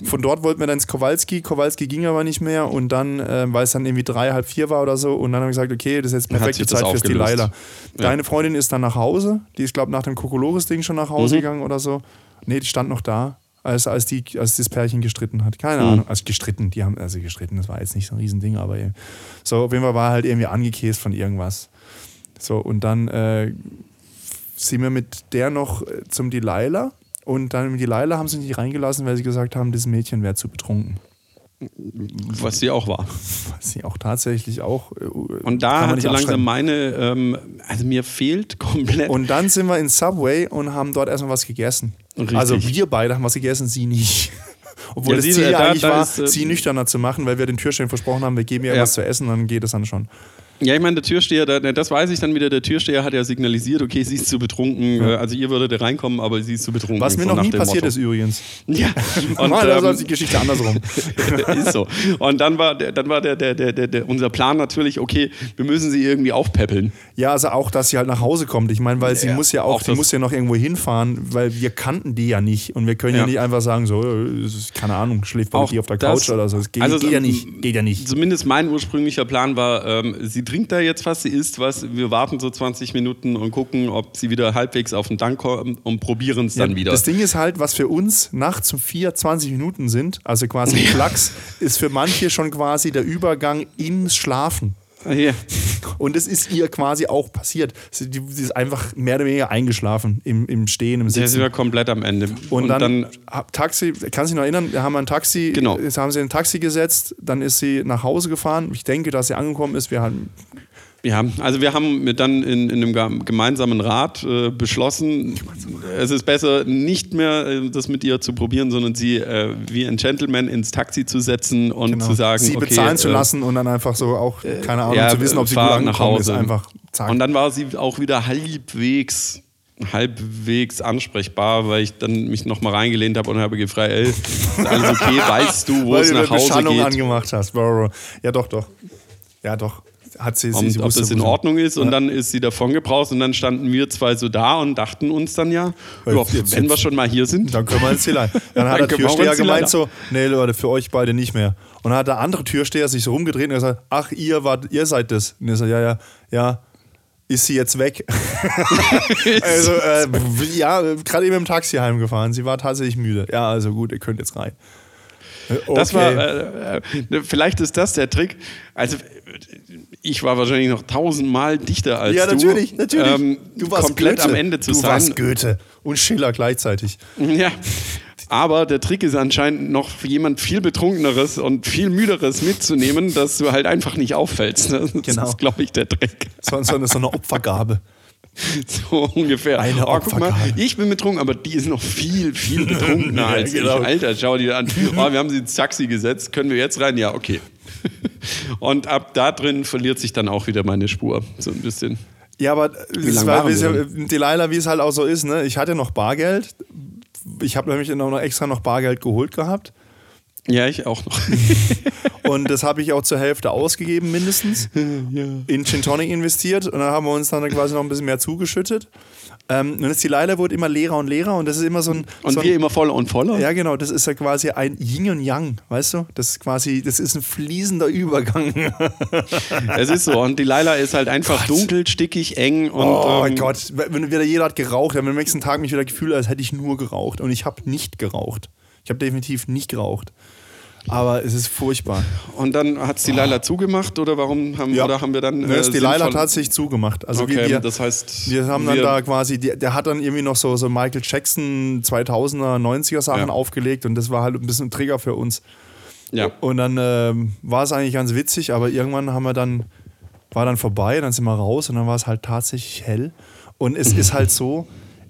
Von dort wollten wir dann ins Kowalski. Kowalski ging aber nicht mehr und dann, äh, weil es dann irgendwie drei, halb vier war oder so, und dann haben wir gesagt, okay, das ist jetzt perfekte Zeit fürs. Delilah. Ja. Deine Freundin ist dann nach Hause, die ist, glaube ich, nach dem Kokolores-Ding schon nach Mhm. Hause gegangen oder so. Nee, die stand noch da. Als, als, die, als das Pärchen gestritten hat. Keine Mhm. Ahnung. Also gestritten, die haben, also gestritten, das war jetzt nicht so ein Riesending, aber so, auf jeden Fall war halt irgendwie angekäst von irgendwas. So, und dann äh, sind wir mit der noch äh, zum Delilah und dann mit Delilah haben sie nicht reingelassen, weil sie gesagt haben, das Mädchen wäre zu betrunken. was sie auch war. Was sie auch tatsächlich auch. äh, Und da hat so langsam meine, ähm, also mir fehlt komplett. Und dann sind wir in Subway und haben dort erstmal was gegessen. Richtig. Also wir beide haben was gegessen, sie nicht. Obwohl Ja, das sie- Ziel da- eigentlich da war, ist, äh, sie nüchterner zu machen, weil wir den Türstellen versprochen haben, wir geben ihr Ja. was zu essen, dann geht es dann schon. Ja, ich meine, der Türsteher, das weiß ich dann wieder, der Türsteher hat ja signalisiert, okay, sie ist zu betrunken, äh, also ihr würdet reinkommen, aber sie ist zu betrunken. Was mir so noch nie passiert Motto. ist übrigens. Ja, Und Mal, also ähm, die Geschichte andersrum. ist so. Und dann war, dann war der, der, der, der, unser Plan natürlich, okay, wir müssen sie irgendwie aufpäppeln. Ja, also auch, dass sie halt nach Hause kommt. Ich meine, weil sie Ja, muss ja auch, auch die das- muss ja noch irgendwo hinfahren, weil wir kannten die ja nicht. Und wir können ja, Ja. nicht einfach sagen, so, äh, keine Ahnung, schläft bei dir auf der das- Couch oder so. Das geht, also geht ja nicht. Geht ja nicht. Zumindest mein ursprünglicher Plan war, ähm, sie trinkt da jetzt was, sie isst was, wir warten so 20 Minuten und gucken, ob sie wieder halbwegs auf den Dank kommt und probieren es dann Ja, wieder. Das Ding ist halt, was für uns nachts um 4 20 Minuten sind, also quasi Flachs, ist für manche schon quasi der Übergang ins Schlafen. Ja. Und es ist ihr quasi auch passiert. Sie, die, sie ist einfach mehr oder weniger eingeschlafen im, im Stehen, im Der ist Sitzen. wieder komplett am Ende. Und, dann, hab- Taxi, kannst du dich noch erinnern, wir haben ein Taxi, Genau. jetzt haben sie in ein Taxi gesetzt, dann ist sie nach Hause gefahren. Ich denke, dass sie angekommen ist. Wir haben, Ja, also wir haben dann in, in einem ge- gemeinsamen Rat äh, beschlossen, es ist besser, nicht mehr äh, das mit ihr zu probieren, sondern sie äh, wie ein Gentleman ins Taxi zu setzen und zu sagen, Genau. sie okay, bezahlen zu äh, lassen und dann einfach so auch, keine Ahnung, ja, zu wissen, ob sie gut nach angekommen ist. Hause. Einfach zack. Und dann war sie auch wieder halbwegs halbwegs ansprechbar, weil ich dann mich noch mal reingelehnt habe und habe gefragt, ey, ist alles okay, weißt du, wo Weil es du nach Hause Beschallung geht? angemacht hast. Bro. Ja, doch, doch. Ja, doch. Hat sie, sie, sie ob wusste, das in Ordnung ist. Und Ja. dann ist sie davon gebraust und dann standen wir zwei so da und dachten uns dann ja, jetzt- wenn wir schon mal hier sind. Dann können wir ins Ziel ein. Dann hat Dann der wir auch Türsteher gemeint ein. so, nee Leute, für euch beide nicht mehr. Und dann hat der andere Türsteher sich so rumgedreht und gesagt, ach, ihr wart, ihr seid das. Und er so, ja, ja, ja, ist sie jetzt weg? also, äh, ja, gerade eben im Taxi heimgefahren. Sie war tatsächlich müde. Ja, also gut, ihr könnt jetzt rein. Okay. Das war, äh, äh, vielleicht ist das der Trick. Also, äh, ich war wahrscheinlich noch tausendmal dichter als ja, du. natürlich, natürlich. Ähm, du warst komplett Goethe. am Ende zu du sein. warst Goethe und Schiller gleichzeitig. Ja. Aber der Trick ist anscheinend noch jemand viel betrunkeneres und viel müderes mitzunehmen, dass du halt einfach nicht auffällst. Das Genau. ist, glaube ich, der Trick. So, so, eine, so eine Opfergabe. So ungefähr. Eine oh, guck mal, ich bin betrunken, aber die ist noch viel, viel betrunkener Ja, als genau. ich. Alter, schau dir an. Oh, wir haben sie ins Taxi gesetzt. Können wir jetzt rein? Ja, okay. Und ab da drin verliert sich dann auch wieder meine Spur. So ein bisschen. Ja, aber Wie es war, es- Delilah, wie es halt auch so ist, ne? Ich hatte noch Bargeld. Ich habe nämlich noch extra noch Bargeld geholt gehabt. Ja, ich auch noch. Und das habe ich auch zur Hälfte ausgegeben, mindestens. In Gin Tonic investiert. Und dann haben wir uns dann quasi noch ein bisschen mehr zugeschüttet. Ähm, und jetzt die Leila wurde immer leerer und leerer. Und das ist immer so ein. Und so ein wir immer voller und voller. ja, genau, das ist ja quasi ein Yin und Yang, weißt du? Das ist quasi, das ist ein fließender Übergang. Es ist so. Und die Laila ist halt einfach dunkel, stickig, eng und. oh ähm, Gott, wenn wieder jeder hat geraucht, dann am nächsten Tag mich wieder Gefühl, als hätte ich nur geraucht. Und ich habe nicht geraucht. Ich habe definitiv nicht geraucht. Aber es ist furchtbar. Und dann hat es die Laila zugemacht oder warum haben, oder haben wir dann. Ne, ist die Leila tatsächlich zugemacht. Also Okay, wir, wir, das heißt. wir haben dann wir- da quasi, die, der hat dann irgendwie noch so, so Michael Jackson 2000er, 90er Sachen Ja. aufgelegt und das war halt ein bisschen ein Trigger für uns. Ja. Und dann ähm, war es eigentlich ganz witzig, aber irgendwann haben wir dann, war dann vorbei, dann sind wir raus und dann war es halt tatsächlich hell. Und es ist halt so,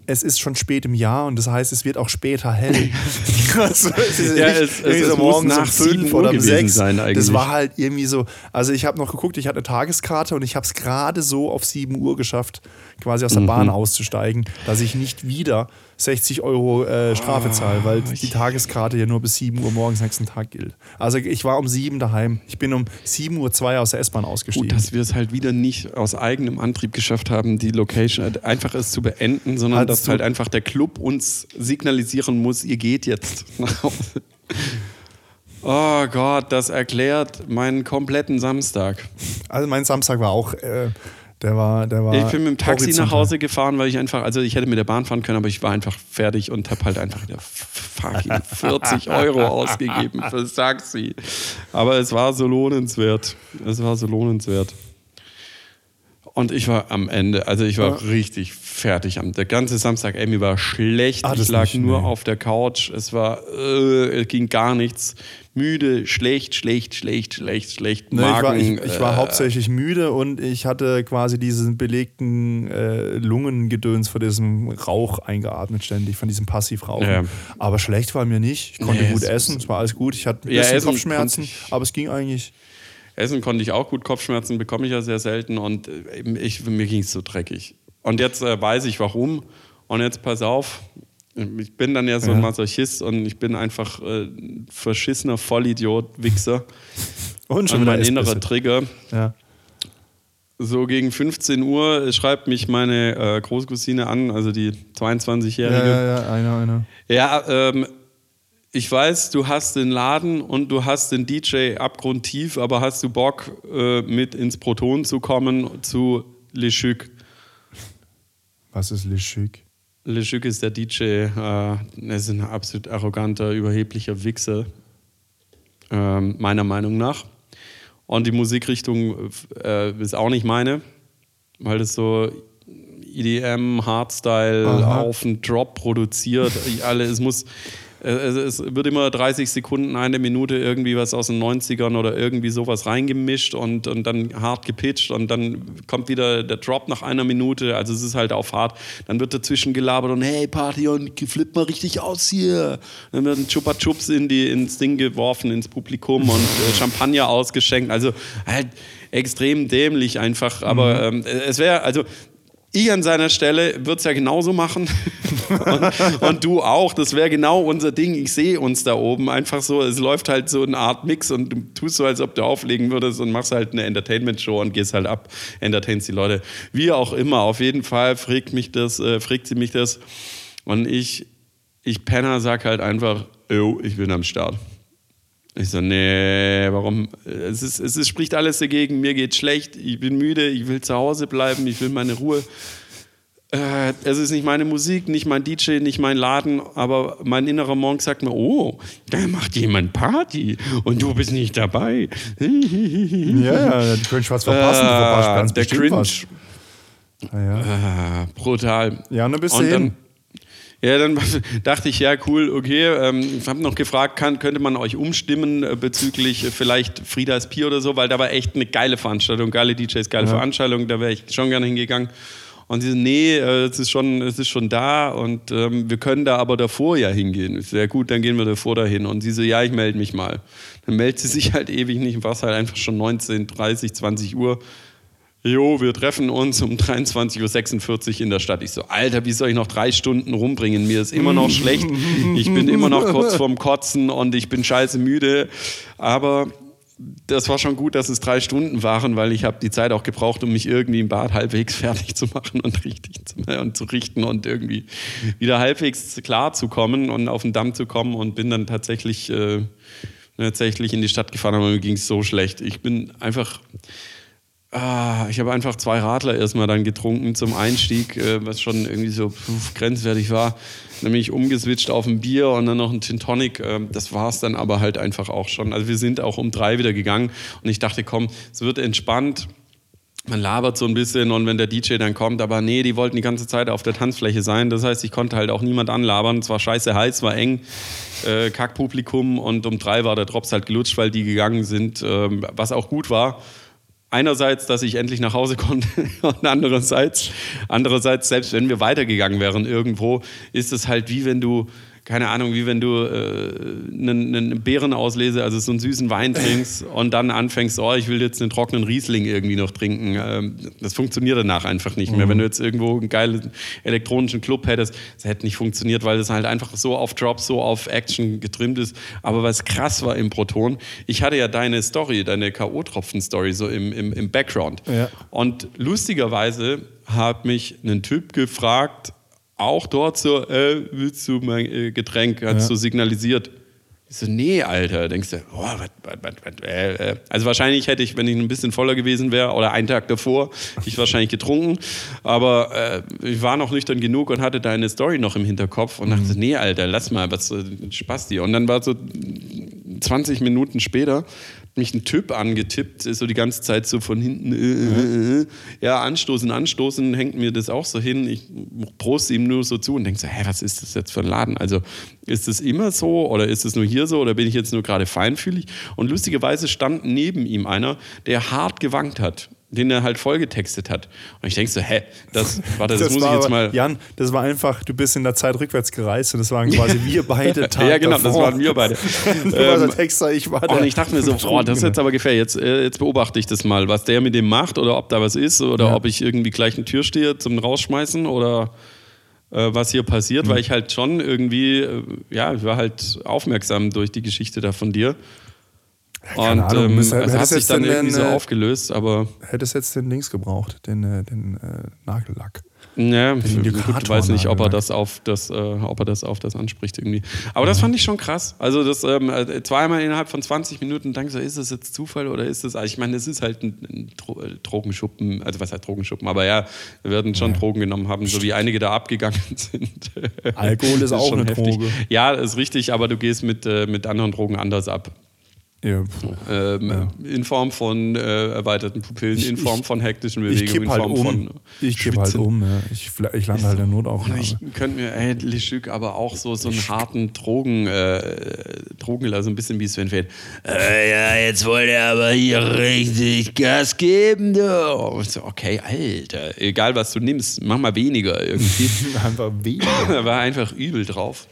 es ist schon spät im Jahr und das heißt, es wird auch später hell. also, es ist Ja, es- es- so muss morgens um nach 7 fünf oder um sechs. sein Das war halt irgendwie so, also ich habe noch geguckt, ich hatte eine Tageskarte und ich habe es gerade so auf 7 Uhr geschafft, quasi aus der Mhm. Bahn auszusteigen, dass ich nicht wieder 60 Euro äh, Strafe zahle, weil Ah, die Tageskarte ja nur bis 7 Uhr morgens nächsten Tag gilt. Also ich war um 7 daheim. Ich bin um 7 Uhr 2 aus der S-Bahn ausgestiegen. Gut, dass wir es halt wieder nicht aus eigenem Antrieb geschafft haben, die Location einfach es zu beenden, sondern Hattest dass halt einfach der Club uns signalisieren muss, ihr geht jetzt nach Hause. Oh Gott, das erklärt meinen kompletten Samstag. also mein Samstag war auch, äh, der war, der war Ich bin mit dem Taxi nach horizontal. Hause gefahren, weil ich einfach, also ich hätte mit der Bahn fahren können, aber ich war einfach fertig und habe halt einfach wieder fucking 40 Euro ausgegeben fürs Taxi. Aber es war so lohnenswert. Es war so lohnenswert. Und ich war am Ende, also ich war richtig fertig. Am- Der ganze Samstag, ey, mir war schlecht. Ah, ich lag nicht, nur nee. auf der Couch. Es war, äh, es ging gar nichts. Müde, schlecht, schlecht, schlecht, schlecht, schlecht. Ne, ich war, Magen, ich, ich war äh, hauptsächlich müde und ich hatte quasi diesen belegten äh, Lungengedöns von diesem Rauch eingeatmet ständig, von diesem Passivrauchen. Ja. Aber schlecht war mir nicht. Ich konnte Nee, gut es- essen, es war alles gut. Ich hatte ein Ja, bisschen essen Kopfschmerzen, aber es ging eigentlich. Essen konnte ich auch gut, Kopfschmerzen bekomme ich ja sehr selten und äh, eben ich, mir ging es so dreckig. Und jetzt äh, weiß ich warum. Und jetzt pass auf, ich bin dann ja so ein Ja. Masochist und ich bin einfach äh, ein verschissener Vollidiot, Wichser. Und Und wieder mein innerer. Trigger. Ja. So gegen 15 Uhr schreibt mich meine äh, Großcousine an, also die 22-Jährige. Ja, ja, ja, einer, einer. Ja, ähm, ich weiß, du hast den Laden und du hast den DJ abgrundtief, aber hast du Bock, äh, mit ins Proton zu kommen zu Le Chuc? Was ist Le Chic? Le Chuc ist der DJ, äh, er ist ein absolut arroganter, überheblicher Wichser, ähm, meiner Meinung nach. Und die Musikrichtung äh, ist auch nicht meine, weil das so EDM, Hardstyle, Aha. auf den Drop produziert. Alle, es muss, äh, es, es wird immer 30 Sekunden, eine Minute irgendwie was aus den 90ern oder irgendwie sowas reingemischt und, und dann hart gepitcht und dann kommt wieder der Drop nach einer Minute. Also es ist halt auf hart. Dann wird dazwischen gelabert und hey Party und flippt mal richtig aus hier. Dann werden Chupa Chups in die, ins Ding geworfen, ins Publikum und äh, Champagner ausgeschenkt. Also halt extrem dämlich einfach. Aber ähm, es wäre, also ich an seiner Stelle würde es ja genauso machen. und, und du auch. Das wäre genau unser Ding. Ich sehe uns da oben einfach so. Es läuft halt so eine Art Mix und du tust so, als ob du auflegen würdest und machst halt eine Entertainment-Show und gehst halt ab, entertainst die Leute. Wie auch immer. Auf jeden Fall fragt mich das, äh, fragt sie mich das. Und ich, ich Penner sag halt einfach, yo, ich bin am Start. Ich so, nee, warum? Es, ist, es ist, spricht alles dagegen, mir geht schlecht, ich bin müde, ich will zu Hause bleiben, ich will meine Ruhe. Äh, es ist nicht meine Musik, nicht mein DJ, nicht mein Laden, aber mein innerer Monk sagt mir, oh, da macht jemand Party und du bist nicht dabei. Ja, ja, die können was verpassen. du verpasst ganz Äh, der bestimmt Cringe. was. Ja, ja. Ah, brutal. ja, und dann bist du hin. Ja, dann dachte ich, ja, cool, okay. Ähm, ich habe noch gefragt, kann, könnte man euch umstimmen äh, bezüglich äh, vielleicht Friedas Pier oder so, weil da war echt eine geile Veranstaltung, geile DJs, geile Ja. Veranstaltung, da wäre ich schon gerne hingegangen. Und sie so, nee, äh, es ist schon, es ist schon da und ähm, wir können da aber davor ja hingehen. Ich so, ja gut, dann gehen wir davor dahin. Und sie so, ja, ich melde mich mal. Dann meldet sie sich halt ewig nicht und war es halt einfach schon 19, 30, 20 Uhr. Jo, wir treffen uns um 23.46 Uhr in der Stadt. Ich so, Alter, wie soll ich noch drei Stunden rumbringen? Mir ist immer noch schlecht. Ich bin immer noch kurz vorm Kotzen und ich bin scheiße müde. Aber das war schon gut, dass es drei Stunden waren, weil ich habe die Zeit auch gebraucht, um mich irgendwie im Bad halbwegs fertig zu machen und richtig zu, und zu richten und irgendwie wieder halbwegs klar zu kommen und auf den Damm zu kommen und bin dann tatsächlich, äh, tatsächlich in die Stadt gefahren, aber mir ging es so schlecht. Ich bin einfach Ah, ich habe einfach zwei Radler erstmal dann getrunken zum Einstieg, äh, was schon irgendwie so pf, grenzwertig war. Dann bin ich umgeswitcht auf ein Bier und dann noch ein Gin Tonic. Ähm, das war es dann aber halt einfach auch schon. Also wir sind auch um drei wieder gegangen und ich dachte, komm, es wird entspannt. Man labert so ein bisschen und wenn der DJ dann kommt, aber nee, die wollten die ganze Zeit auf der Tanzfläche sein. Das heißt, ich konnte halt auch niemand anlabern. Es war scheiße heiß, war eng, äh, Kackpublikum und um drei war der Drops halt gelutscht, weil die gegangen sind, ähm, was auch gut war einerseits, dass ich endlich nach Hause konnte und andererseits, andererseits, selbst wenn wir weitergegangen wären irgendwo, ist es halt wie wenn du, keine Ahnung, wie wenn du äh, einen, einen Beerenauslese, also so einen süßen Wein trinkst und dann anfängst, oh, ich will jetzt einen trockenen Riesling irgendwie noch trinken. Ähm, das funktioniert danach einfach nicht mehr. Wenn du jetzt irgendwo einen geilen elektronischen Club hättest, das hätte nicht funktioniert, weil das halt einfach so auf Drop, so auf Action getrimmt ist. Aber was krass war im Proton, ich hatte ja deine Story, deine K.O.-Tropfen-Story so im, im, im Background. Ja. Und lustigerweise hat mich ein Typ gefragt, auch dort so, äh, willst du mein äh, Getränk? Hat Ja. so signalisiert. Ich so, nee, Alter. Denkst du, oh, was, was, was, äh, äh. Also wahrscheinlich hätte ich, wenn ich ein bisschen voller gewesen wäre oder einen Tag davor, ich wahrscheinlich getrunken. Aber äh, ich war noch nüchtern genug und hatte deine Story noch im Hinterkopf und dachte, nee, Alter, lass mal, was äh, Spaß dir. Und dann war so 20 Minuten später mich ein Typ angetippt, so die ganze Zeit so von hinten, äh, äh, äh, ja, anstoßen, anstoßen, hängt mir das auch so hin. Ich proste ihm nur so zu und denke so, hä, was ist das jetzt für ein Laden? Also ist das immer so oder ist es nur hier so oder bin ich jetzt nur gerade feinfühlig? Und lustigerweise stand neben ihm einer, der hart gewankt hat, den er halt vollgetextet hat. Und ich denke so, hä, das, warte, das, muss war ich jetzt mal... Jan, das war einfach, du bist in der Zeit rückwärts gereist und das waren quasi wir beide Tag ja, genau, das davor. waren wir beide. Du Ähm, der Texter, ich war der. Und ich dachte mir so, boah, das ist jetzt aber gefährlich. Jetzt, äh, jetzt beobachte ich das mal, was der mit dem macht oder ob da was ist oder Ja. ob ich irgendwie gleich eine Tür stehe zum Rausschmeißen oder äh, was hier passiert, Mhm. weil ich halt schon irgendwie, äh, ja, ich war halt aufmerksam durch die Geschichte da von dir. Keine Und Ahnung, ähm, müsste- es hat sich dann denn irgendwie so den, äh, aufgelöst, aber Hättest jetzt den Dings gebraucht, den, äh, den äh, Nagellack. Ja, Den gut, ich weiß nicht, ob er das auf das, äh, ob er das auf das anspricht irgendwie. Aber das fand ich schon krass. Also das ähm, äh, zweimal innerhalb von 20 Minuten denke so, ist das jetzt Zufall oder ist das? Also ich meine, es ist halt ein, ein Dro Drogenschuppen, also was heißt Drogenschuppen? Aber ja, wir werden schon Drogen genommen haben, so wie einige da abgegangen sind. Alkohol ist Das auch eine Droge. Ja, ist richtig, aber du gehst mit, äh, mit anderen Drogen anders ab. Ja, ähm, Ja. In Form von äh, erweiterten Pupillen, in Form von hektischen Bewegungen, in halt Form um. von Ich kipp halt um. Ja. Ich, ich lande halt in Notaufnahme. ich könnte mir, ey, Lischük, aber auch so, so einen harten Drogen, äh, Drogenkiller, so ein bisschen wie Sven Feld. Äh, ja, jetzt wollt ihr aber hier richtig Gas geben, du. Und so, okay, Alter, egal was du nimmst, mach mal weniger irgendwie. Einfach weh. er war einfach übel drauf.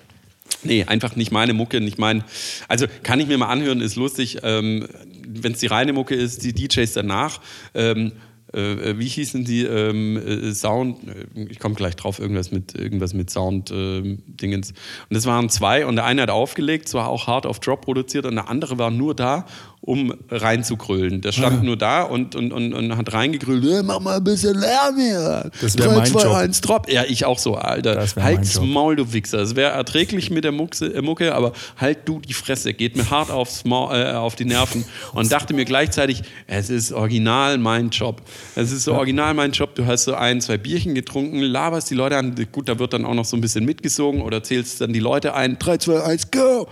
Nee, einfach nicht meine Mucke, nicht mein. Also kann ich mir mal anhören, ist lustig. Ähm, Wenn es die reine Mucke ist, die DJs danach. Ähm, äh, wie hießen die? Ähm, äh, Sound, äh, ich komme gleich drauf, irgendwas mit, irgendwas mit Sound-Dingens. und das waren zwei und der eine hat aufgelegt, zwar auch hart auf Drop produziert und der andere war nur da, um reinzugrölen. Der stand nur da und, und, und, und hat reingegrölt, "Äh, mach mal ein bisschen Lärm hier. Das wär 3, mein 2, Job. 1, Drop. Ja, ich auch so, Alter. Halt's. Maul, du Wichser. Es wäre erträglich mit der Mucke, äh, Mucke, aber halt du die Fresse. Geht mir hart aufs Maul, äh, auf die Nerven. Und dachte mir gleichzeitig, es ist original mein Job. Es ist so original mein Job. Du hast so ein, zwei Bierchen getrunken, laberst die Leute an. Gut, da wird dann auch noch so ein bisschen mitgesogen oder zählst dann die Leute ein. 3, 2, 1, go!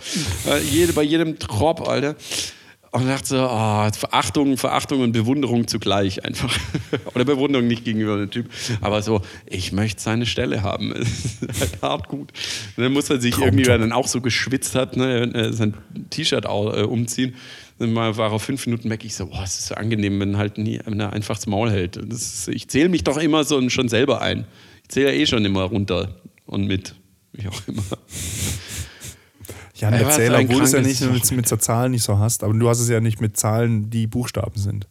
Äh, jede, bei jedem Drop, Alter. Und dachte so, oh, Verachtung, Verachtung und Bewunderung zugleich einfach. Oder Bewunderung nicht gegenüber dem Typ, aber so, ich möchte seine Stelle haben. Halt hart gut. Und dann muss er sich irgendwie, weil er dann auch so geschwitzt hat, ne, sein T-Shirt äh, umziehen. Dann war er fünf Minuten weg. Ich so, boah, es ist so angenehm, wenn halt nie, wenn er einfach das Maul hält. Ist, ich zähle mich doch immer so schon selber ein. Ich zähle ja eh schon immer runter und mit, wie auch immer. Ja, ein Er Erzähler, obwohl du es ja nicht mit, mit so Zahlen nicht so hast. Aber du hast es ja nicht mit Zahlen, die Buchstaben sind.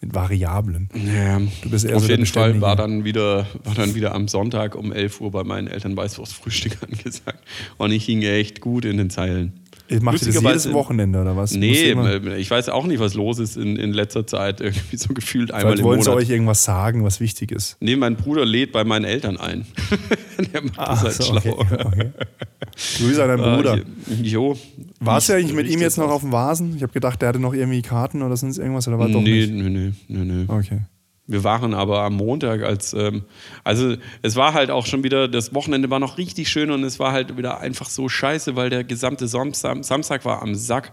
Mit Variablen. Ja, Du bist eher auf so jeden Fall war dann, wieder, war dann wieder am Sonntag um 11 Uhr bei meinen Eltern Weißwurstfrühstück angesagt. Und ich hing echt gut in den Zeilen. Ich Macht ihr das jedes Wochenende oder was? Nee, äh, ich weiß auch nicht, was los ist in, in letzter Zeit. Irgendwie so gefühlt einmal Vielleicht im wollen sie Monat. euch irgendwas sagen, was wichtig ist. Nee, mein Bruder lädt bei meinen Eltern ein. Der macht das halt so, schlau. okay, okay. Grüße an deinen Bruder. Äh, jo. Warst du eigentlich mit ihm jetzt noch auf dem Vasen? Ich habe gedacht, der hatte noch irgendwie Karten oder sonst irgendwas oder war doch Nee, nicht? nee, nee, nee, nee. Okay. Wir waren aber am Montag als, ähm, also es war halt auch schon wieder, das Wochenende war noch richtig schön und es war halt wieder einfach so scheiße, weil der gesamte Samstag, Samstag war am Sack.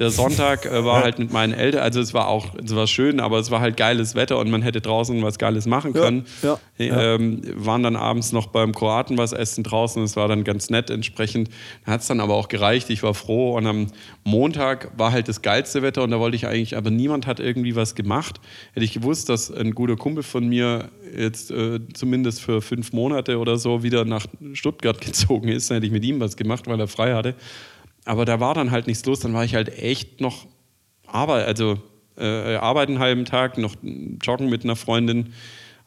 Der Sonntag äh, war halt mit meinen Eltern, also es war auch, es war schön, aber es war halt geiles Wetter und man hätte draußen was Geiles machen Ja, können. ja, ja. Ähm, waren dann abends noch beim Kroaten was essen draußen, es war dann ganz nett entsprechend. Hat es dann aber auch gereicht, ich war froh und am Montag war halt das geilste Wetter und da wollte ich eigentlich, aber niemand hat irgendwie was gemacht. Hätte ich gewusst, dass ein guter Kumpel von mir jetzt äh, zumindest für fünf Monate oder so wieder nach Stuttgart gezogen ist, dann hätte ich mit ihm was gemacht, weil er frei hatte. Aber da war dann halt nichts los, dann war ich halt echt noch Arbeit, also äh, arbeiten einen halben Tag, noch joggen mit einer Freundin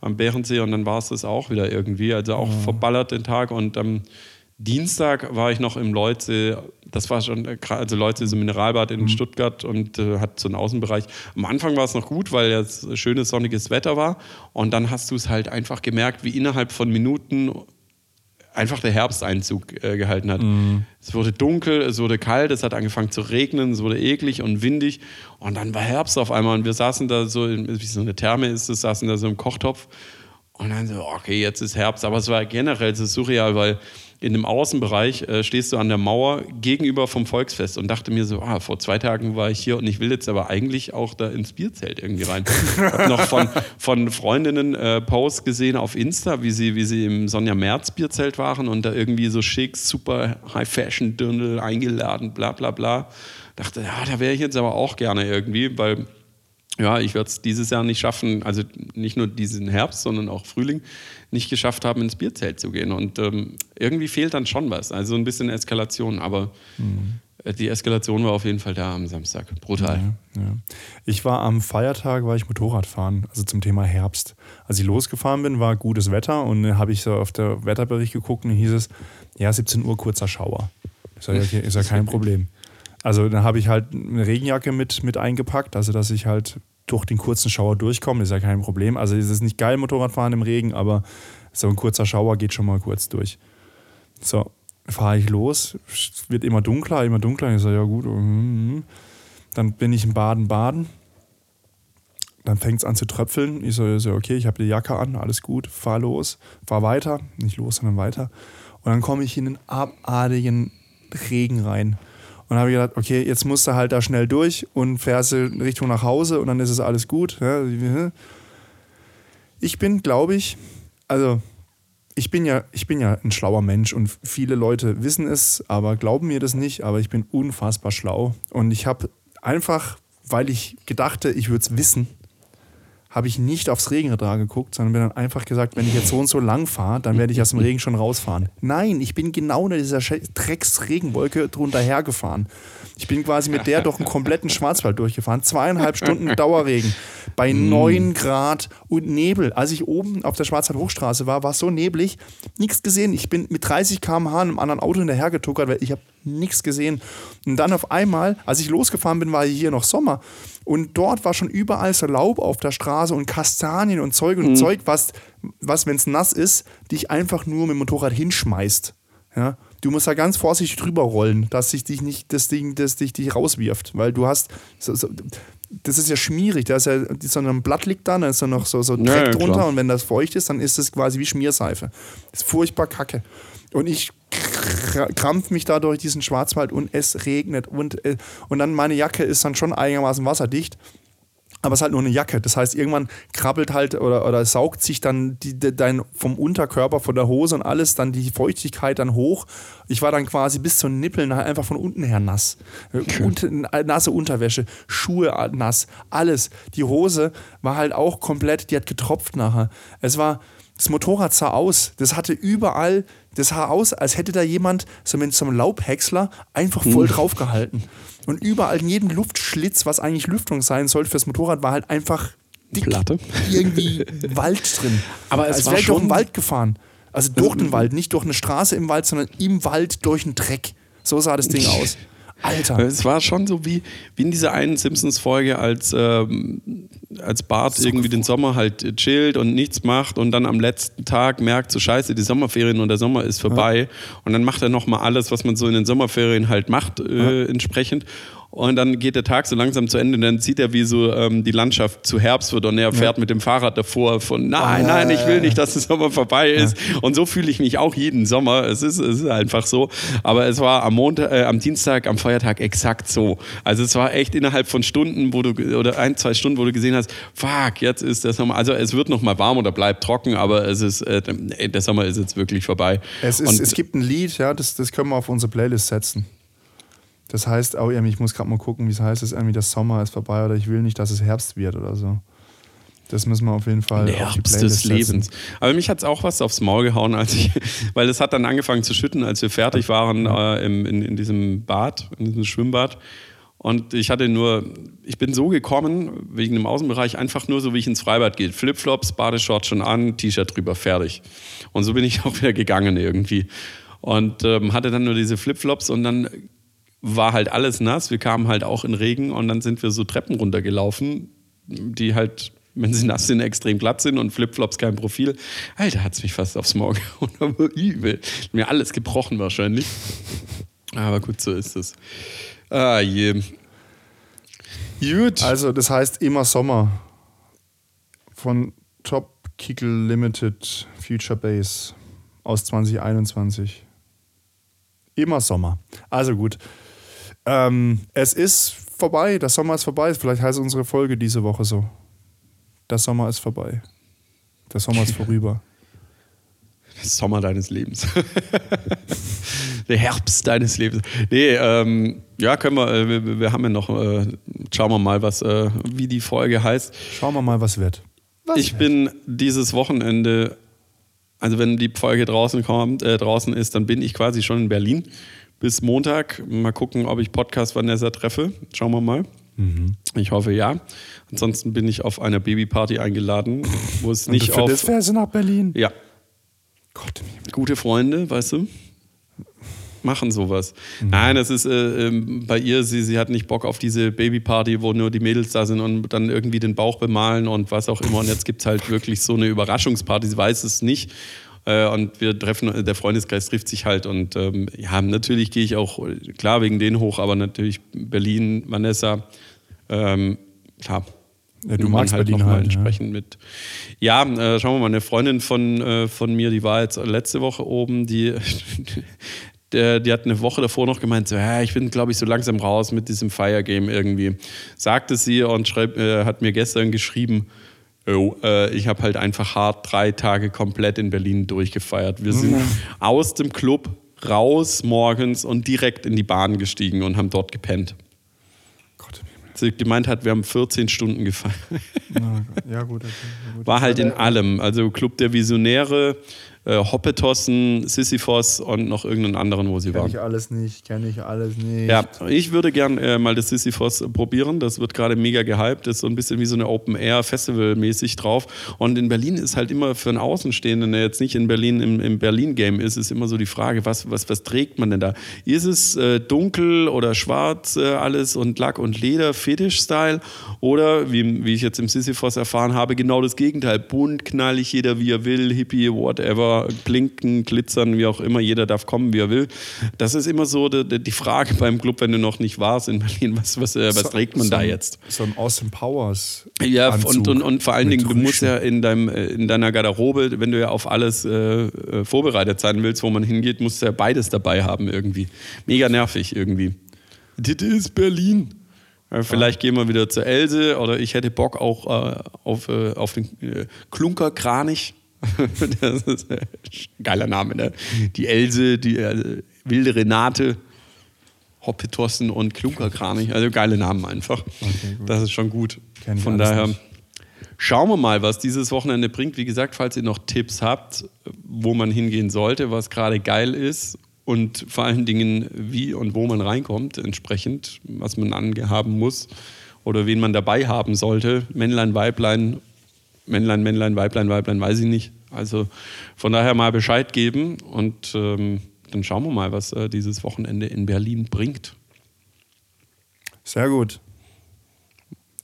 am Bärensee und dann war es das auch wieder irgendwie. Also auch verballert den Tag und am Dienstag war ich noch im Leutsee, das war schon, äh, also Leutsee ist ein Mineralbad in Stuttgart und äh, hat so einen Außenbereich. Am Anfang war es noch gut, weil es schönes sonniges Wetter war. Und dann hast du es halt einfach gemerkt, wie innerhalb von Minuten einfach der Herbsteinzug äh, gehalten hat. Es wurde dunkel, es wurde kalt, es hat angefangen zu regnen, es wurde eklig und windig. Und dann war Herbst auf einmal und wir saßen da so, wie so eine Therme ist es, saßen da so im Kochtopf. Und dann so, okay, jetzt ist Herbst, aber es war generell so surreal, weil in dem Außenbereich äh, stehst du an der Mauer gegenüber vom Volksfest und dachte mir so, ah, vor zwei Tagen war ich hier und ich will jetzt aber eigentlich auch da ins Bierzelt irgendwie rein. Ich habe noch von, von Freundinnen äh, Posts gesehen auf Insta, wie sie, wie sie im Sonja Merz Bierzelt waren und da irgendwie so schick, super High-Fashion-Dirndl eingeladen, bla bla bla. Dachte, ja, da wäre ich jetzt aber auch gerne irgendwie, weil ja, ich werde es dieses Jahr nicht schaffen, also nicht nur diesen Herbst, sondern auch Frühling, nicht geschafft haben, ins Bierzelt zu gehen. Und ähm, irgendwie fehlt dann schon was. Also ein bisschen Eskalation, aber äh, die Eskalation war auf jeden Fall da am Samstag. Brutal. Ja. Ich war am Feiertag, war ich Motorradfahren, also zum Thema Herbst. Als ich losgefahren bin, war gutes Wetter und dann habe ich so auf der Wetterbericht geguckt und hieß es, ja, 17 Uhr kurzer Schauer. Ich sage, okay, ist ja kein Problem. Also dann habe ich halt eine Regenjacke mit, mit eingepackt, also dass ich halt durch den kurzen Schauer durchkomme, ist ja kein Problem. Also es ist nicht geil, Motorradfahren im Regen, aber so ein kurzer Schauer geht schon mal kurz durch. So, fahre ich los, wird immer dunkler, immer dunkler. Ich sage, ja gut, mhm. dann bin ich in Baden-Baden. Dann fängt es an zu tröpfeln. Ich so, so okay, ich habe die Jacke an, alles gut, fahr los, fahr weiter, nicht los, sondern weiter. Und dann komme ich in den abartigen Regen rein. Und habe ich gedacht, okay, jetzt musst du halt da schnell durch und fährst du Richtung nach Hause und dann ist es alles gut. Ich bin, glaube ich, also ich bin ja, ich bin ja ein schlauer Mensch und viele Leute wissen es, aber glauben mir das nicht, aber ich bin unfassbar schlau. Und ich habe einfach, weil ich gedachte, ich würde es wissen, habe ich nicht aufs Regenradar geguckt, sondern bin dann einfach gesagt, wenn ich jetzt so und so lang fahre, dann werde ich aus dem Regen schon rausfahren. Nein, ich bin genau in dieser Drecks-Regenwolke drunter hergefahren. Ich bin quasi mit der durch einen kompletten Schwarzwald durchgefahren. Zweieinhalb Stunden Dauerregen bei 9 mm. Grad und Nebel. Als ich oben auf der Schwarzwald-Hochstraße war, war es so neblig, nichts gesehen. Ich bin mit 30 km/h einem anderen Auto hinterhergetuckert, weil ich habe nichts gesehen. Und dann auf einmal, als ich losgefahren bin, war hier noch Sommer. Und dort war schon überall so Laub auf der Straße und Kastanien und Zeug und mhm. Zeug, was, was wenn es nass ist, dich einfach nur mit dem Motorrad hinschmeißt. Ja? Du musst da ganz vorsichtig drüber rollen, dass sich dich nicht das Ding, das dich, dich rauswirft. Weil du hast. So, so, das ist ja schmierig. Da ist ja so ein Blatt liegt da, dann ist da noch so, so Dreck ja, drunter und wenn das feucht ist, dann ist es quasi wie Schmierseife. Das ist furchtbar kacke. Und ich krampf mich da durch diesen Schwarzwald und es regnet und, äh, und dann meine Jacke ist dann schon einigermaßen wasserdicht. Aber es ist halt nur eine Jacke. Das heißt, irgendwann krabbelt halt oder, oder saugt sich dann die, dein, vom Unterkörper, von der Hose und alles, dann die Feuchtigkeit dann hoch. Ich war dann quasi bis zu den Nippeln einfach von unten her nass. Und, nasse Unterwäsche, Schuhe nass, alles. Die Hose war halt auch komplett, die hat getropft nachher. Es war, das Motorrad sah aus. Das hatte überall, das sah aus, als hätte da jemand so mit so einem Laubhäcksler einfach voll draufgehalten. Und überall in jedem Luftschlitz, was eigentlich Lüftung sein sollte fürs Motorrad, war halt einfach dick Platte. irgendwie Wald drin. Aber es als wäre durch den Wald gefahren. Also durch den Wald, nicht durch eine Straße im Wald, sondern im Wald durch einen Dreck. So sah das Ding aus. Alter. Es war schon so wie, wie in dieser einen Simpsons-Folge, als, ähm, als Bart so irgendwie den Sommer halt chillt und nichts macht und dann am letzten Tag merkt, so scheiße, die Sommerferien und der Sommer ist vorbei. Ja. Und dann macht er nochmal alles, was man so in den Sommerferien halt macht, äh, ja. entsprechend. Und dann geht der Tag so langsam zu Ende und dann sieht er, wie so ähm, die Landschaft zu Herbst wird und er fährt ja. mit dem Fahrrad davor von nein, nein, ich will nicht, dass der Sommer vorbei ist. Ja. Und so fühle ich mich auch jeden Sommer. Es ist, es ist einfach so. Aber es war am Montag, äh, am Dienstag, am Feiertag exakt so. Also es war echt innerhalb von Stunden, wo du, oder ein, zwei Stunden, wo du gesehen hast, fuck, jetzt ist der Sommer. Also es wird noch mal warm oder bleibt trocken, aber es ist, äh, der Sommer ist jetzt wirklich vorbei. Es, ist, es gibt ein Lied, ja, das, das können wir auf unsere Playlist setzen. Das heißt auch irgendwie, ich muss gerade mal gucken, wie es heißt, ist irgendwie, der Sommer ist vorbei oder ich will nicht, dass es Herbst wird oder so. Das müssen wir auf jeden Fall Der auf die Playlist des Lebens. Aber mich hat es auch was aufs Maul gehauen, als ich, weil es hat dann angefangen zu schütten, als wir fertig waren äh, im, in, in diesem Bad, in diesem Schwimmbad. Und ich hatte nur, ich bin so gekommen, wegen dem Außenbereich, einfach nur so, wie ich ins Freibad gehe. Flipflops, Badeshort schon an, T-Shirt drüber, fertig. Und so bin ich auch wieder gegangen irgendwie. Und ähm, hatte dann nur diese Flipflops und dann war halt alles nass. Wir kamen halt auch in Regen und dann sind wir so Treppen runtergelaufen, die halt, wenn sie nass sind, extrem glatt sind und Flipflops kein Profil. Alter, hat es mich fast aufs Maul gehauen, übel. Mir alles gebrochen wahrscheinlich. Aber gut, so ist es. Ah je. Gut. Also, das heißt immer Sommer. Von Top Kickel Limited Future Base aus 2021. Immer Sommer. Also gut. Ähm, es ist vorbei, der Sommer ist vorbei. Vielleicht heißt unsere Folge diese Woche so. Der Sommer ist vorbei. Der Sommer ist vorüber. Der Sommer deines Lebens. der Herbst deines Lebens. Nee, ähm, ja, können wir, äh, wir, wir, haben ja noch, äh, schauen wir mal, was, äh, wie die Folge heißt. Schauen wir mal, was wird. Was ich wird? bin dieses Wochenende, also wenn die Folge draußen kommt, äh, draußen ist, dann bin ich quasi schon in Berlin bis Montag. Mal gucken, ob ich Podcast Vanessa treffe. Schauen wir mal. Mhm. Ich hoffe ja. Ansonsten bin ich auf einer Babyparty eingeladen, wo es nicht auf. Das fährst du nach Berlin? Ja. Gott, gute Freunde, weißt du? Machen sowas. Mhm. Nein, das ist äh, äh, bei ihr, sie, sie hat nicht Bock auf diese Babyparty, wo nur die Mädels da sind und dann irgendwie den Bauch bemalen und was auch immer. Und jetzt gibt es halt wirklich so eine Überraschungsparty, sie weiß es nicht. Äh, und wir treffen, der Freundeskreis trifft sich halt. Und ähm, ja, natürlich gehe ich auch, klar, wegen denen hoch, aber natürlich Berlin, Vanessa, ähm, klar. Ja, du magst halt Berlin halt, entsprechend ja. mit. Ja, äh, schauen wir mal, eine Freundin von, äh, von mir, die war jetzt letzte Woche oben, die, Der, die hat eine Woche davor noch gemeint, so, ja, ich bin, glaube ich, so langsam raus mit diesem Fire Game irgendwie. Sagte sie und schreib, äh, hat mir gestern geschrieben, oh, äh, ich habe halt einfach hart drei Tage komplett in Berlin durchgefeiert. Wir sind aus dem Club raus morgens und direkt in die Bahn gestiegen und haben dort gepennt. Gott, Sie gemeint hat, wir haben 14 Stunden gefeiert. ja gut. Okay, gut. War halt in allem. Also Club der Visionäre, äh, Hoppetossen, Sisyphos und noch irgendeinen anderen, wo sie Kenne waren. ich alles nicht, kenne ich alles nicht. Ja, ich würde gern äh, mal das Sisyphos probieren. Das wird gerade mega gehypt. Das ist so ein bisschen wie so eine Open-Air-Festival-mäßig drauf. Und in Berlin ist halt immer für einen Außenstehenden, der jetzt nicht in Berlin im, im Berlin-Game ist, ist immer so die Frage, was, was, was trägt man denn da? Ist es äh, dunkel oder schwarz äh, alles und Lack und Leder, Fetisch-Style? Oder, wie, wie ich jetzt im Sisyphos erfahren habe, genau das Gegenteil. Bunt, knallig, jeder wie er will, Hippie, whatever, blinken, glitzern, wie auch immer, jeder darf kommen, wie er will. Das ist immer so die, die Frage beim Club, wenn du noch nicht warst in Berlin, was, was, äh, was So- trägt man so da jetzt? So ein Austin Powers. Ja, Anzug und, und, und vor allen Dingen, du musst ja in, deinem, äh, in deiner Garderobe, wenn du ja auf alles äh, äh, vorbereitet sein willst, wo man hingeht, musst du ja beides dabei haben irgendwie. Mega nervig irgendwie. Das ist Berlin. Vielleicht gehen wir wieder zur Else oder ich hätte Bock auch äh, auf, äh, auf den äh, Klunkerkranich. das ist ein geiler Name, ne? Die Else, die äh, wilde Renate. Hoppetossen und Klunkerkranich, also geile Namen einfach. das ist schon gut. Kenn Von daher nicht. schauen wir mal, was dieses Wochenende bringt. Wie gesagt, falls ihr noch Tipps habt, wo man hingehen sollte, was gerade geil ist und vor allen Dingen, wie und wo man reinkommt, entsprechend, was man anhaben muss oder wen man dabei haben sollte. Männlein, Weiblein, Männlein, Männlein, Weiblein, Weiblein, weiß ich nicht. Also von daher mal Bescheid geben und ähm, dann schauen wir mal, was äh, dieses Wochenende in Berlin bringt. Sehr gut.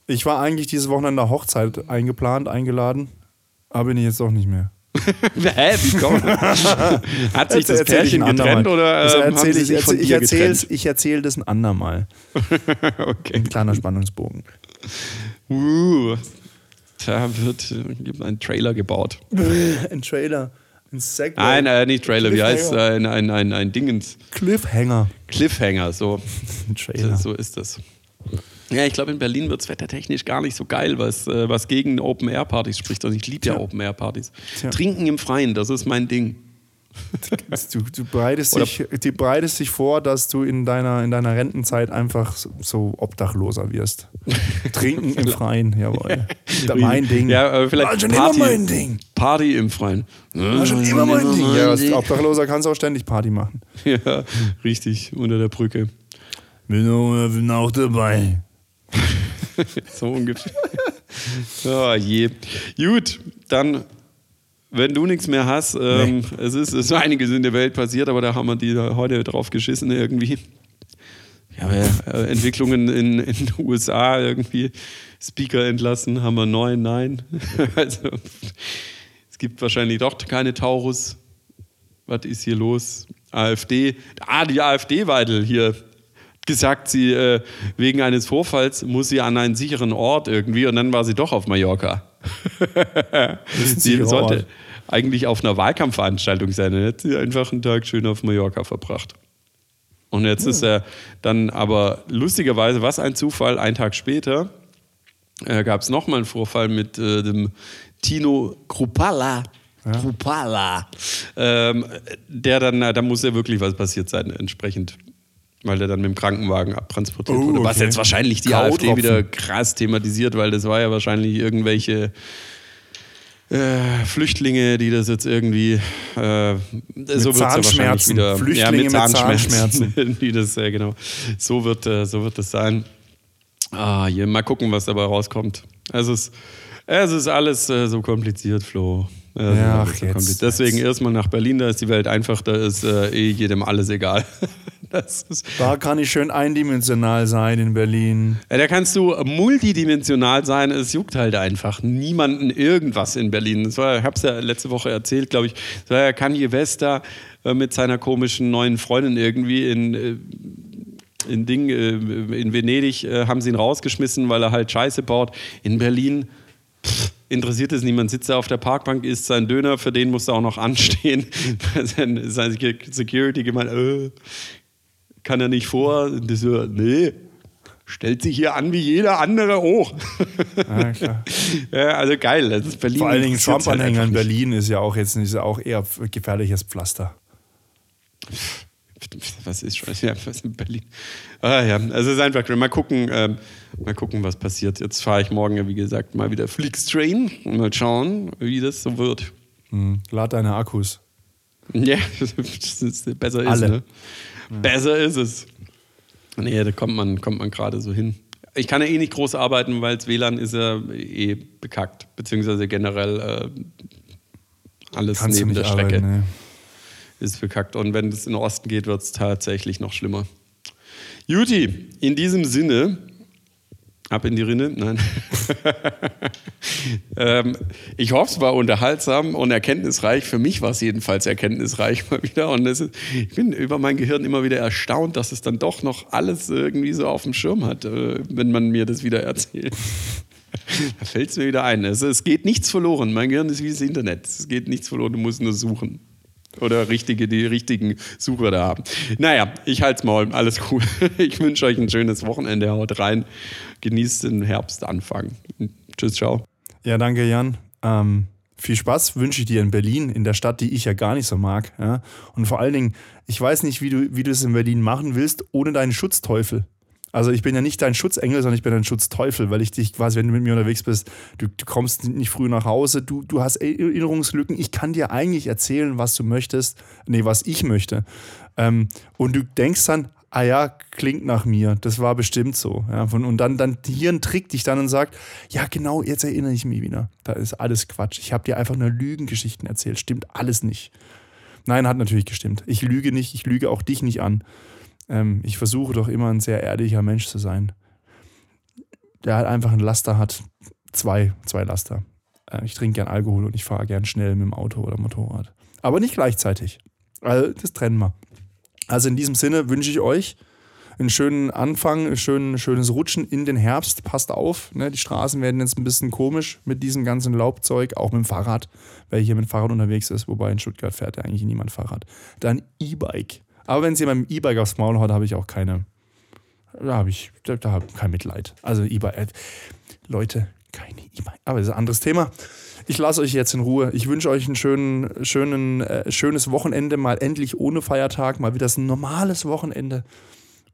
Ich war eigentlich dieses Wochenende der Hochzeit eingeplant, eingeladen, aber bin ich jetzt doch nicht mehr. Hä, wie kommt? Hat sich das Pärchen getrennt oder ähm, erzähl ich, sich von erzähl, ich erzähl's- ich erzähle das ein andermal. okay. Ein kleiner Spannungsbogen. Uh, da wird äh, ein Trailer gebaut. ein Trailer. Ein Segway. Nein, äh, nicht Trailer, wie heißt ein, ein, ein, ein Dingens? Cliffhanger. Cliffhanger, so. Ein Trailer. So ist das. Ja, ich glaube, in Berlin wird es wettertechnisch gar nicht so geil, was, äh, was gegen Open-Air-Partys spricht. Und ich liebe ja. Open-Air-Partys. Tja. Trinken im Freien, das ist mein Ding. Du, du bereitest, Oder- dich, du bereitest dich vor, dass du in deiner, in deiner Rentenzeit einfach so, Obdachloser wirst. Trinken im Freien, jawohl. Mein Ding. Ja, aber vielleicht War schon Party, immer mein Ding. Party im Freien. War schon immer mein Ding. Ja, als Obdachloser kannst du auch ständig Party machen. Ja, richtig, unter der Brücke. Bin auch, bin auch dabei. So ungefähr. oh je. Gut, dann, wenn du nichts mehr hast, ähm, es, ist, es ist einiges in der Welt passiert, aber da haben wir die heute drauf geschissen irgendwie. Ja, äh, Entwicklungen in, in den USA irgendwie. Speaker entlassen, haben wir neun, nein. also, es gibt wahrscheinlich doch keine Taurus. Was ist hier los? AfD. Ah, die AfD-Weidel hier. Gesagt, sie äh, wegen eines Vorfalls muss sie an einen sicheren Ort irgendwie und dann war sie doch auf Mallorca. sie sollte eigentlich auf einer Wahlkampfveranstaltung sein. Dann hätte sie einfach einen Tag schön auf Mallorca verbracht. Und jetzt ist er dann aber lustigerweise, was ein Zufall, einen Tag später äh, gab es nochmal einen Vorfall mit äh, dem Tino Krupala. Krupala. Ähm, der dann, na, da muss ja wirklich was passiert sein, entsprechend. Weil der dann mit dem Krankenwagen abtransportiert Oh, wurde. Was okay. jetzt wahrscheinlich die. AfD wieder krass thematisiert, weil das war ja wahrscheinlich irgendwelche äh, Flüchtlinge, die das jetzt irgendwie äh, so wird's ja wahrscheinlich Zahnschmerzen. wieder Flüchtlinge mit Zahnschmerzen, die das äh, genau so wird äh, so wird es sein. Ah, hier, mal gucken, was dabei rauskommt. Es ist es ist alles äh, so kompliziert, Flo. Ja, ach, so jetzt. Deswegen erstmal nach Berlin, da ist die Welt einfach, da ist äh, eh jedem alles egal. das ist, Da kann ich schön eindimensional sein in Berlin. ja, da kannst du multidimensional sein, es juckt halt einfach niemanden irgendwas in Berlin. Das war, ich habe es ja letzte Woche erzählt, glaube ich. Das war ja Kanye West da äh, mit seiner komischen neuen Freundin irgendwie in, äh, in Ding, äh, in Venedig haben sie ihn rausgeschmissen, weil er halt Scheiße baut. In Berlin, pff, interessiert es niemand. Sitzt er auf der Parkbank, isst sein Döner, für den muss er auch noch anstehen. Seine Security gemeint, äh, kann er nicht vor. Das so, nee, stellt sich hier an wie jeder andere auch. Ja, klar. ja, also geil, das ist Berlin. Vor allen Dingen Trump-Anhänger in Berlin ist ja auch jetzt ist ja auch eher gefährliches Pflaster. Was ist schon ja, was in Berlin? Ah, ja, also es ist einfach mal gucken, ähm, mal gucken, was passiert. Jetzt fahre ich morgen wie gesagt, mal wieder Flixtrain und mal schauen, wie das so wird. Hm, lad deine Akkus. Ja, das ist, besser ist, Alle. ne? Besser ist es. Nee, da kommt man, kommt man gerade so hin. Ich kann ja eh nicht groß arbeiten, weil das WLAN ist ja eh bekackt, beziehungsweise generell äh, alles Kannst neben der Strecke arbeiten, nee. ist bekackt. Und wenn es in den Osten geht, wird es tatsächlich noch schlimmer. Juti, in diesem Sinne Ab in die Rinne? Nein. ähm, ich hoffe, es war unterhaltsam und erkenntnisreich. Für mich war es jedenfalls erkenntnisreich mal wieder. Und ist, ich bin über mein Gehirn immer wieder erstaunt, dass es dann doch noch alles irgendwie so auf dem Schirm hat, äh, wenn man mir das wieder erzählt. da fällt es mir wieder ein. Also, es geht nichts verloren. Mein Gehirn ist wie das Internet. Es geht nichts verloren, du musst nur suchen. Oder richtige, die richtigen Sucher da haben. Naja, ich halte es Maul. Alles cool. Ich wünsche euch ein schönes Wochenende. Haut rein. Genießt den Herbstanfang. Tschüss, ciao. Ja, danke, Jan. Ähm, viel Spaß wünsche ich dir in Berlin, in der Stadt, die ich ja gar nicht so mag. Ja? Und vor allen Dingen, ich weiß nicht, wie du, wie du es in Berlin machen willst, ohne deinen Schutzteufel. Also ich bin ja nicht dein Schutzengel, sondern ich bin dein Schutzteufel, weil ich dich quasi, wenn du mit mir unterwegs bist, du, du kommst nicht früh nach Hause, du, du hast Erinnerungslücken. Ich kann dir eigentlich erzählen, was du möchtest, nee, was ich möchte. Ähm, und du denkst dann, ah ja, klingt nach mir, das war bestimmt so. Ja, und dann, dann Hirn trickt dich dann und sagt, ja genau, jetzt erinnere ich mich wieder. Da ist alles Quatsch. Ich habe dir einfach nur Lügengeschichten erzählt. Stimmt alles nicht. Nein, hat natürlich gestimmt. Ich lüge nicht, ich lüge auch dich nicht an. Ähm, ich versuche doch immer ein sehr ehrlicher Mensch zu sein. Der halt einfach ein Laster hat. Zwei, zwei Laster. Äh, ich trinke gern Alkohol und ich fahre gern schnell mit dem Auto oder Motorrad. Aber nicht gleichzeitig. Also, das trennen wir. Also in diesem Sinne wünsche ich euch einen schönen Anfang, ein schön, schönes Rutschen in den Herbst. Passt auf, ne? die Straßen werden jetzt ein bisschen komisch mit diesem ganzen Laubzeug, auch mit dem Fahrrad, wer hier mit dem Fahrrad unterwegs ist, wobei in Stuttgart fährt ja eigentlich niemand Fahrrad. Dann E-Bike. Aber wenn es jemand mit dem E-Bike aufs Maul hat, habe ich auch keine, da habe ich, da, da habe kein Mitleid. Also E-Bike, äh, Leute, keine E-Bike. Aber das ist ein anderes Thema. Ich lasse euch jetzt in Ruhe. Ich wünsche euch ein schönen, schönen, äh, schönes Wochenende, mal endlich ohne Feiertag, mal wieder ein normales Wochenende.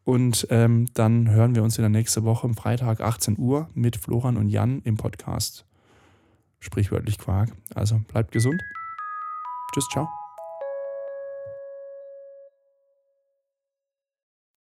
Und ähm, dann hören wir uns wieder nächste Woche am Freitag 18 Uhr mit Florian und Jan im Podcast. Sprichwörtlich Quark. Also bleibt gesund. Tschüss, ciao.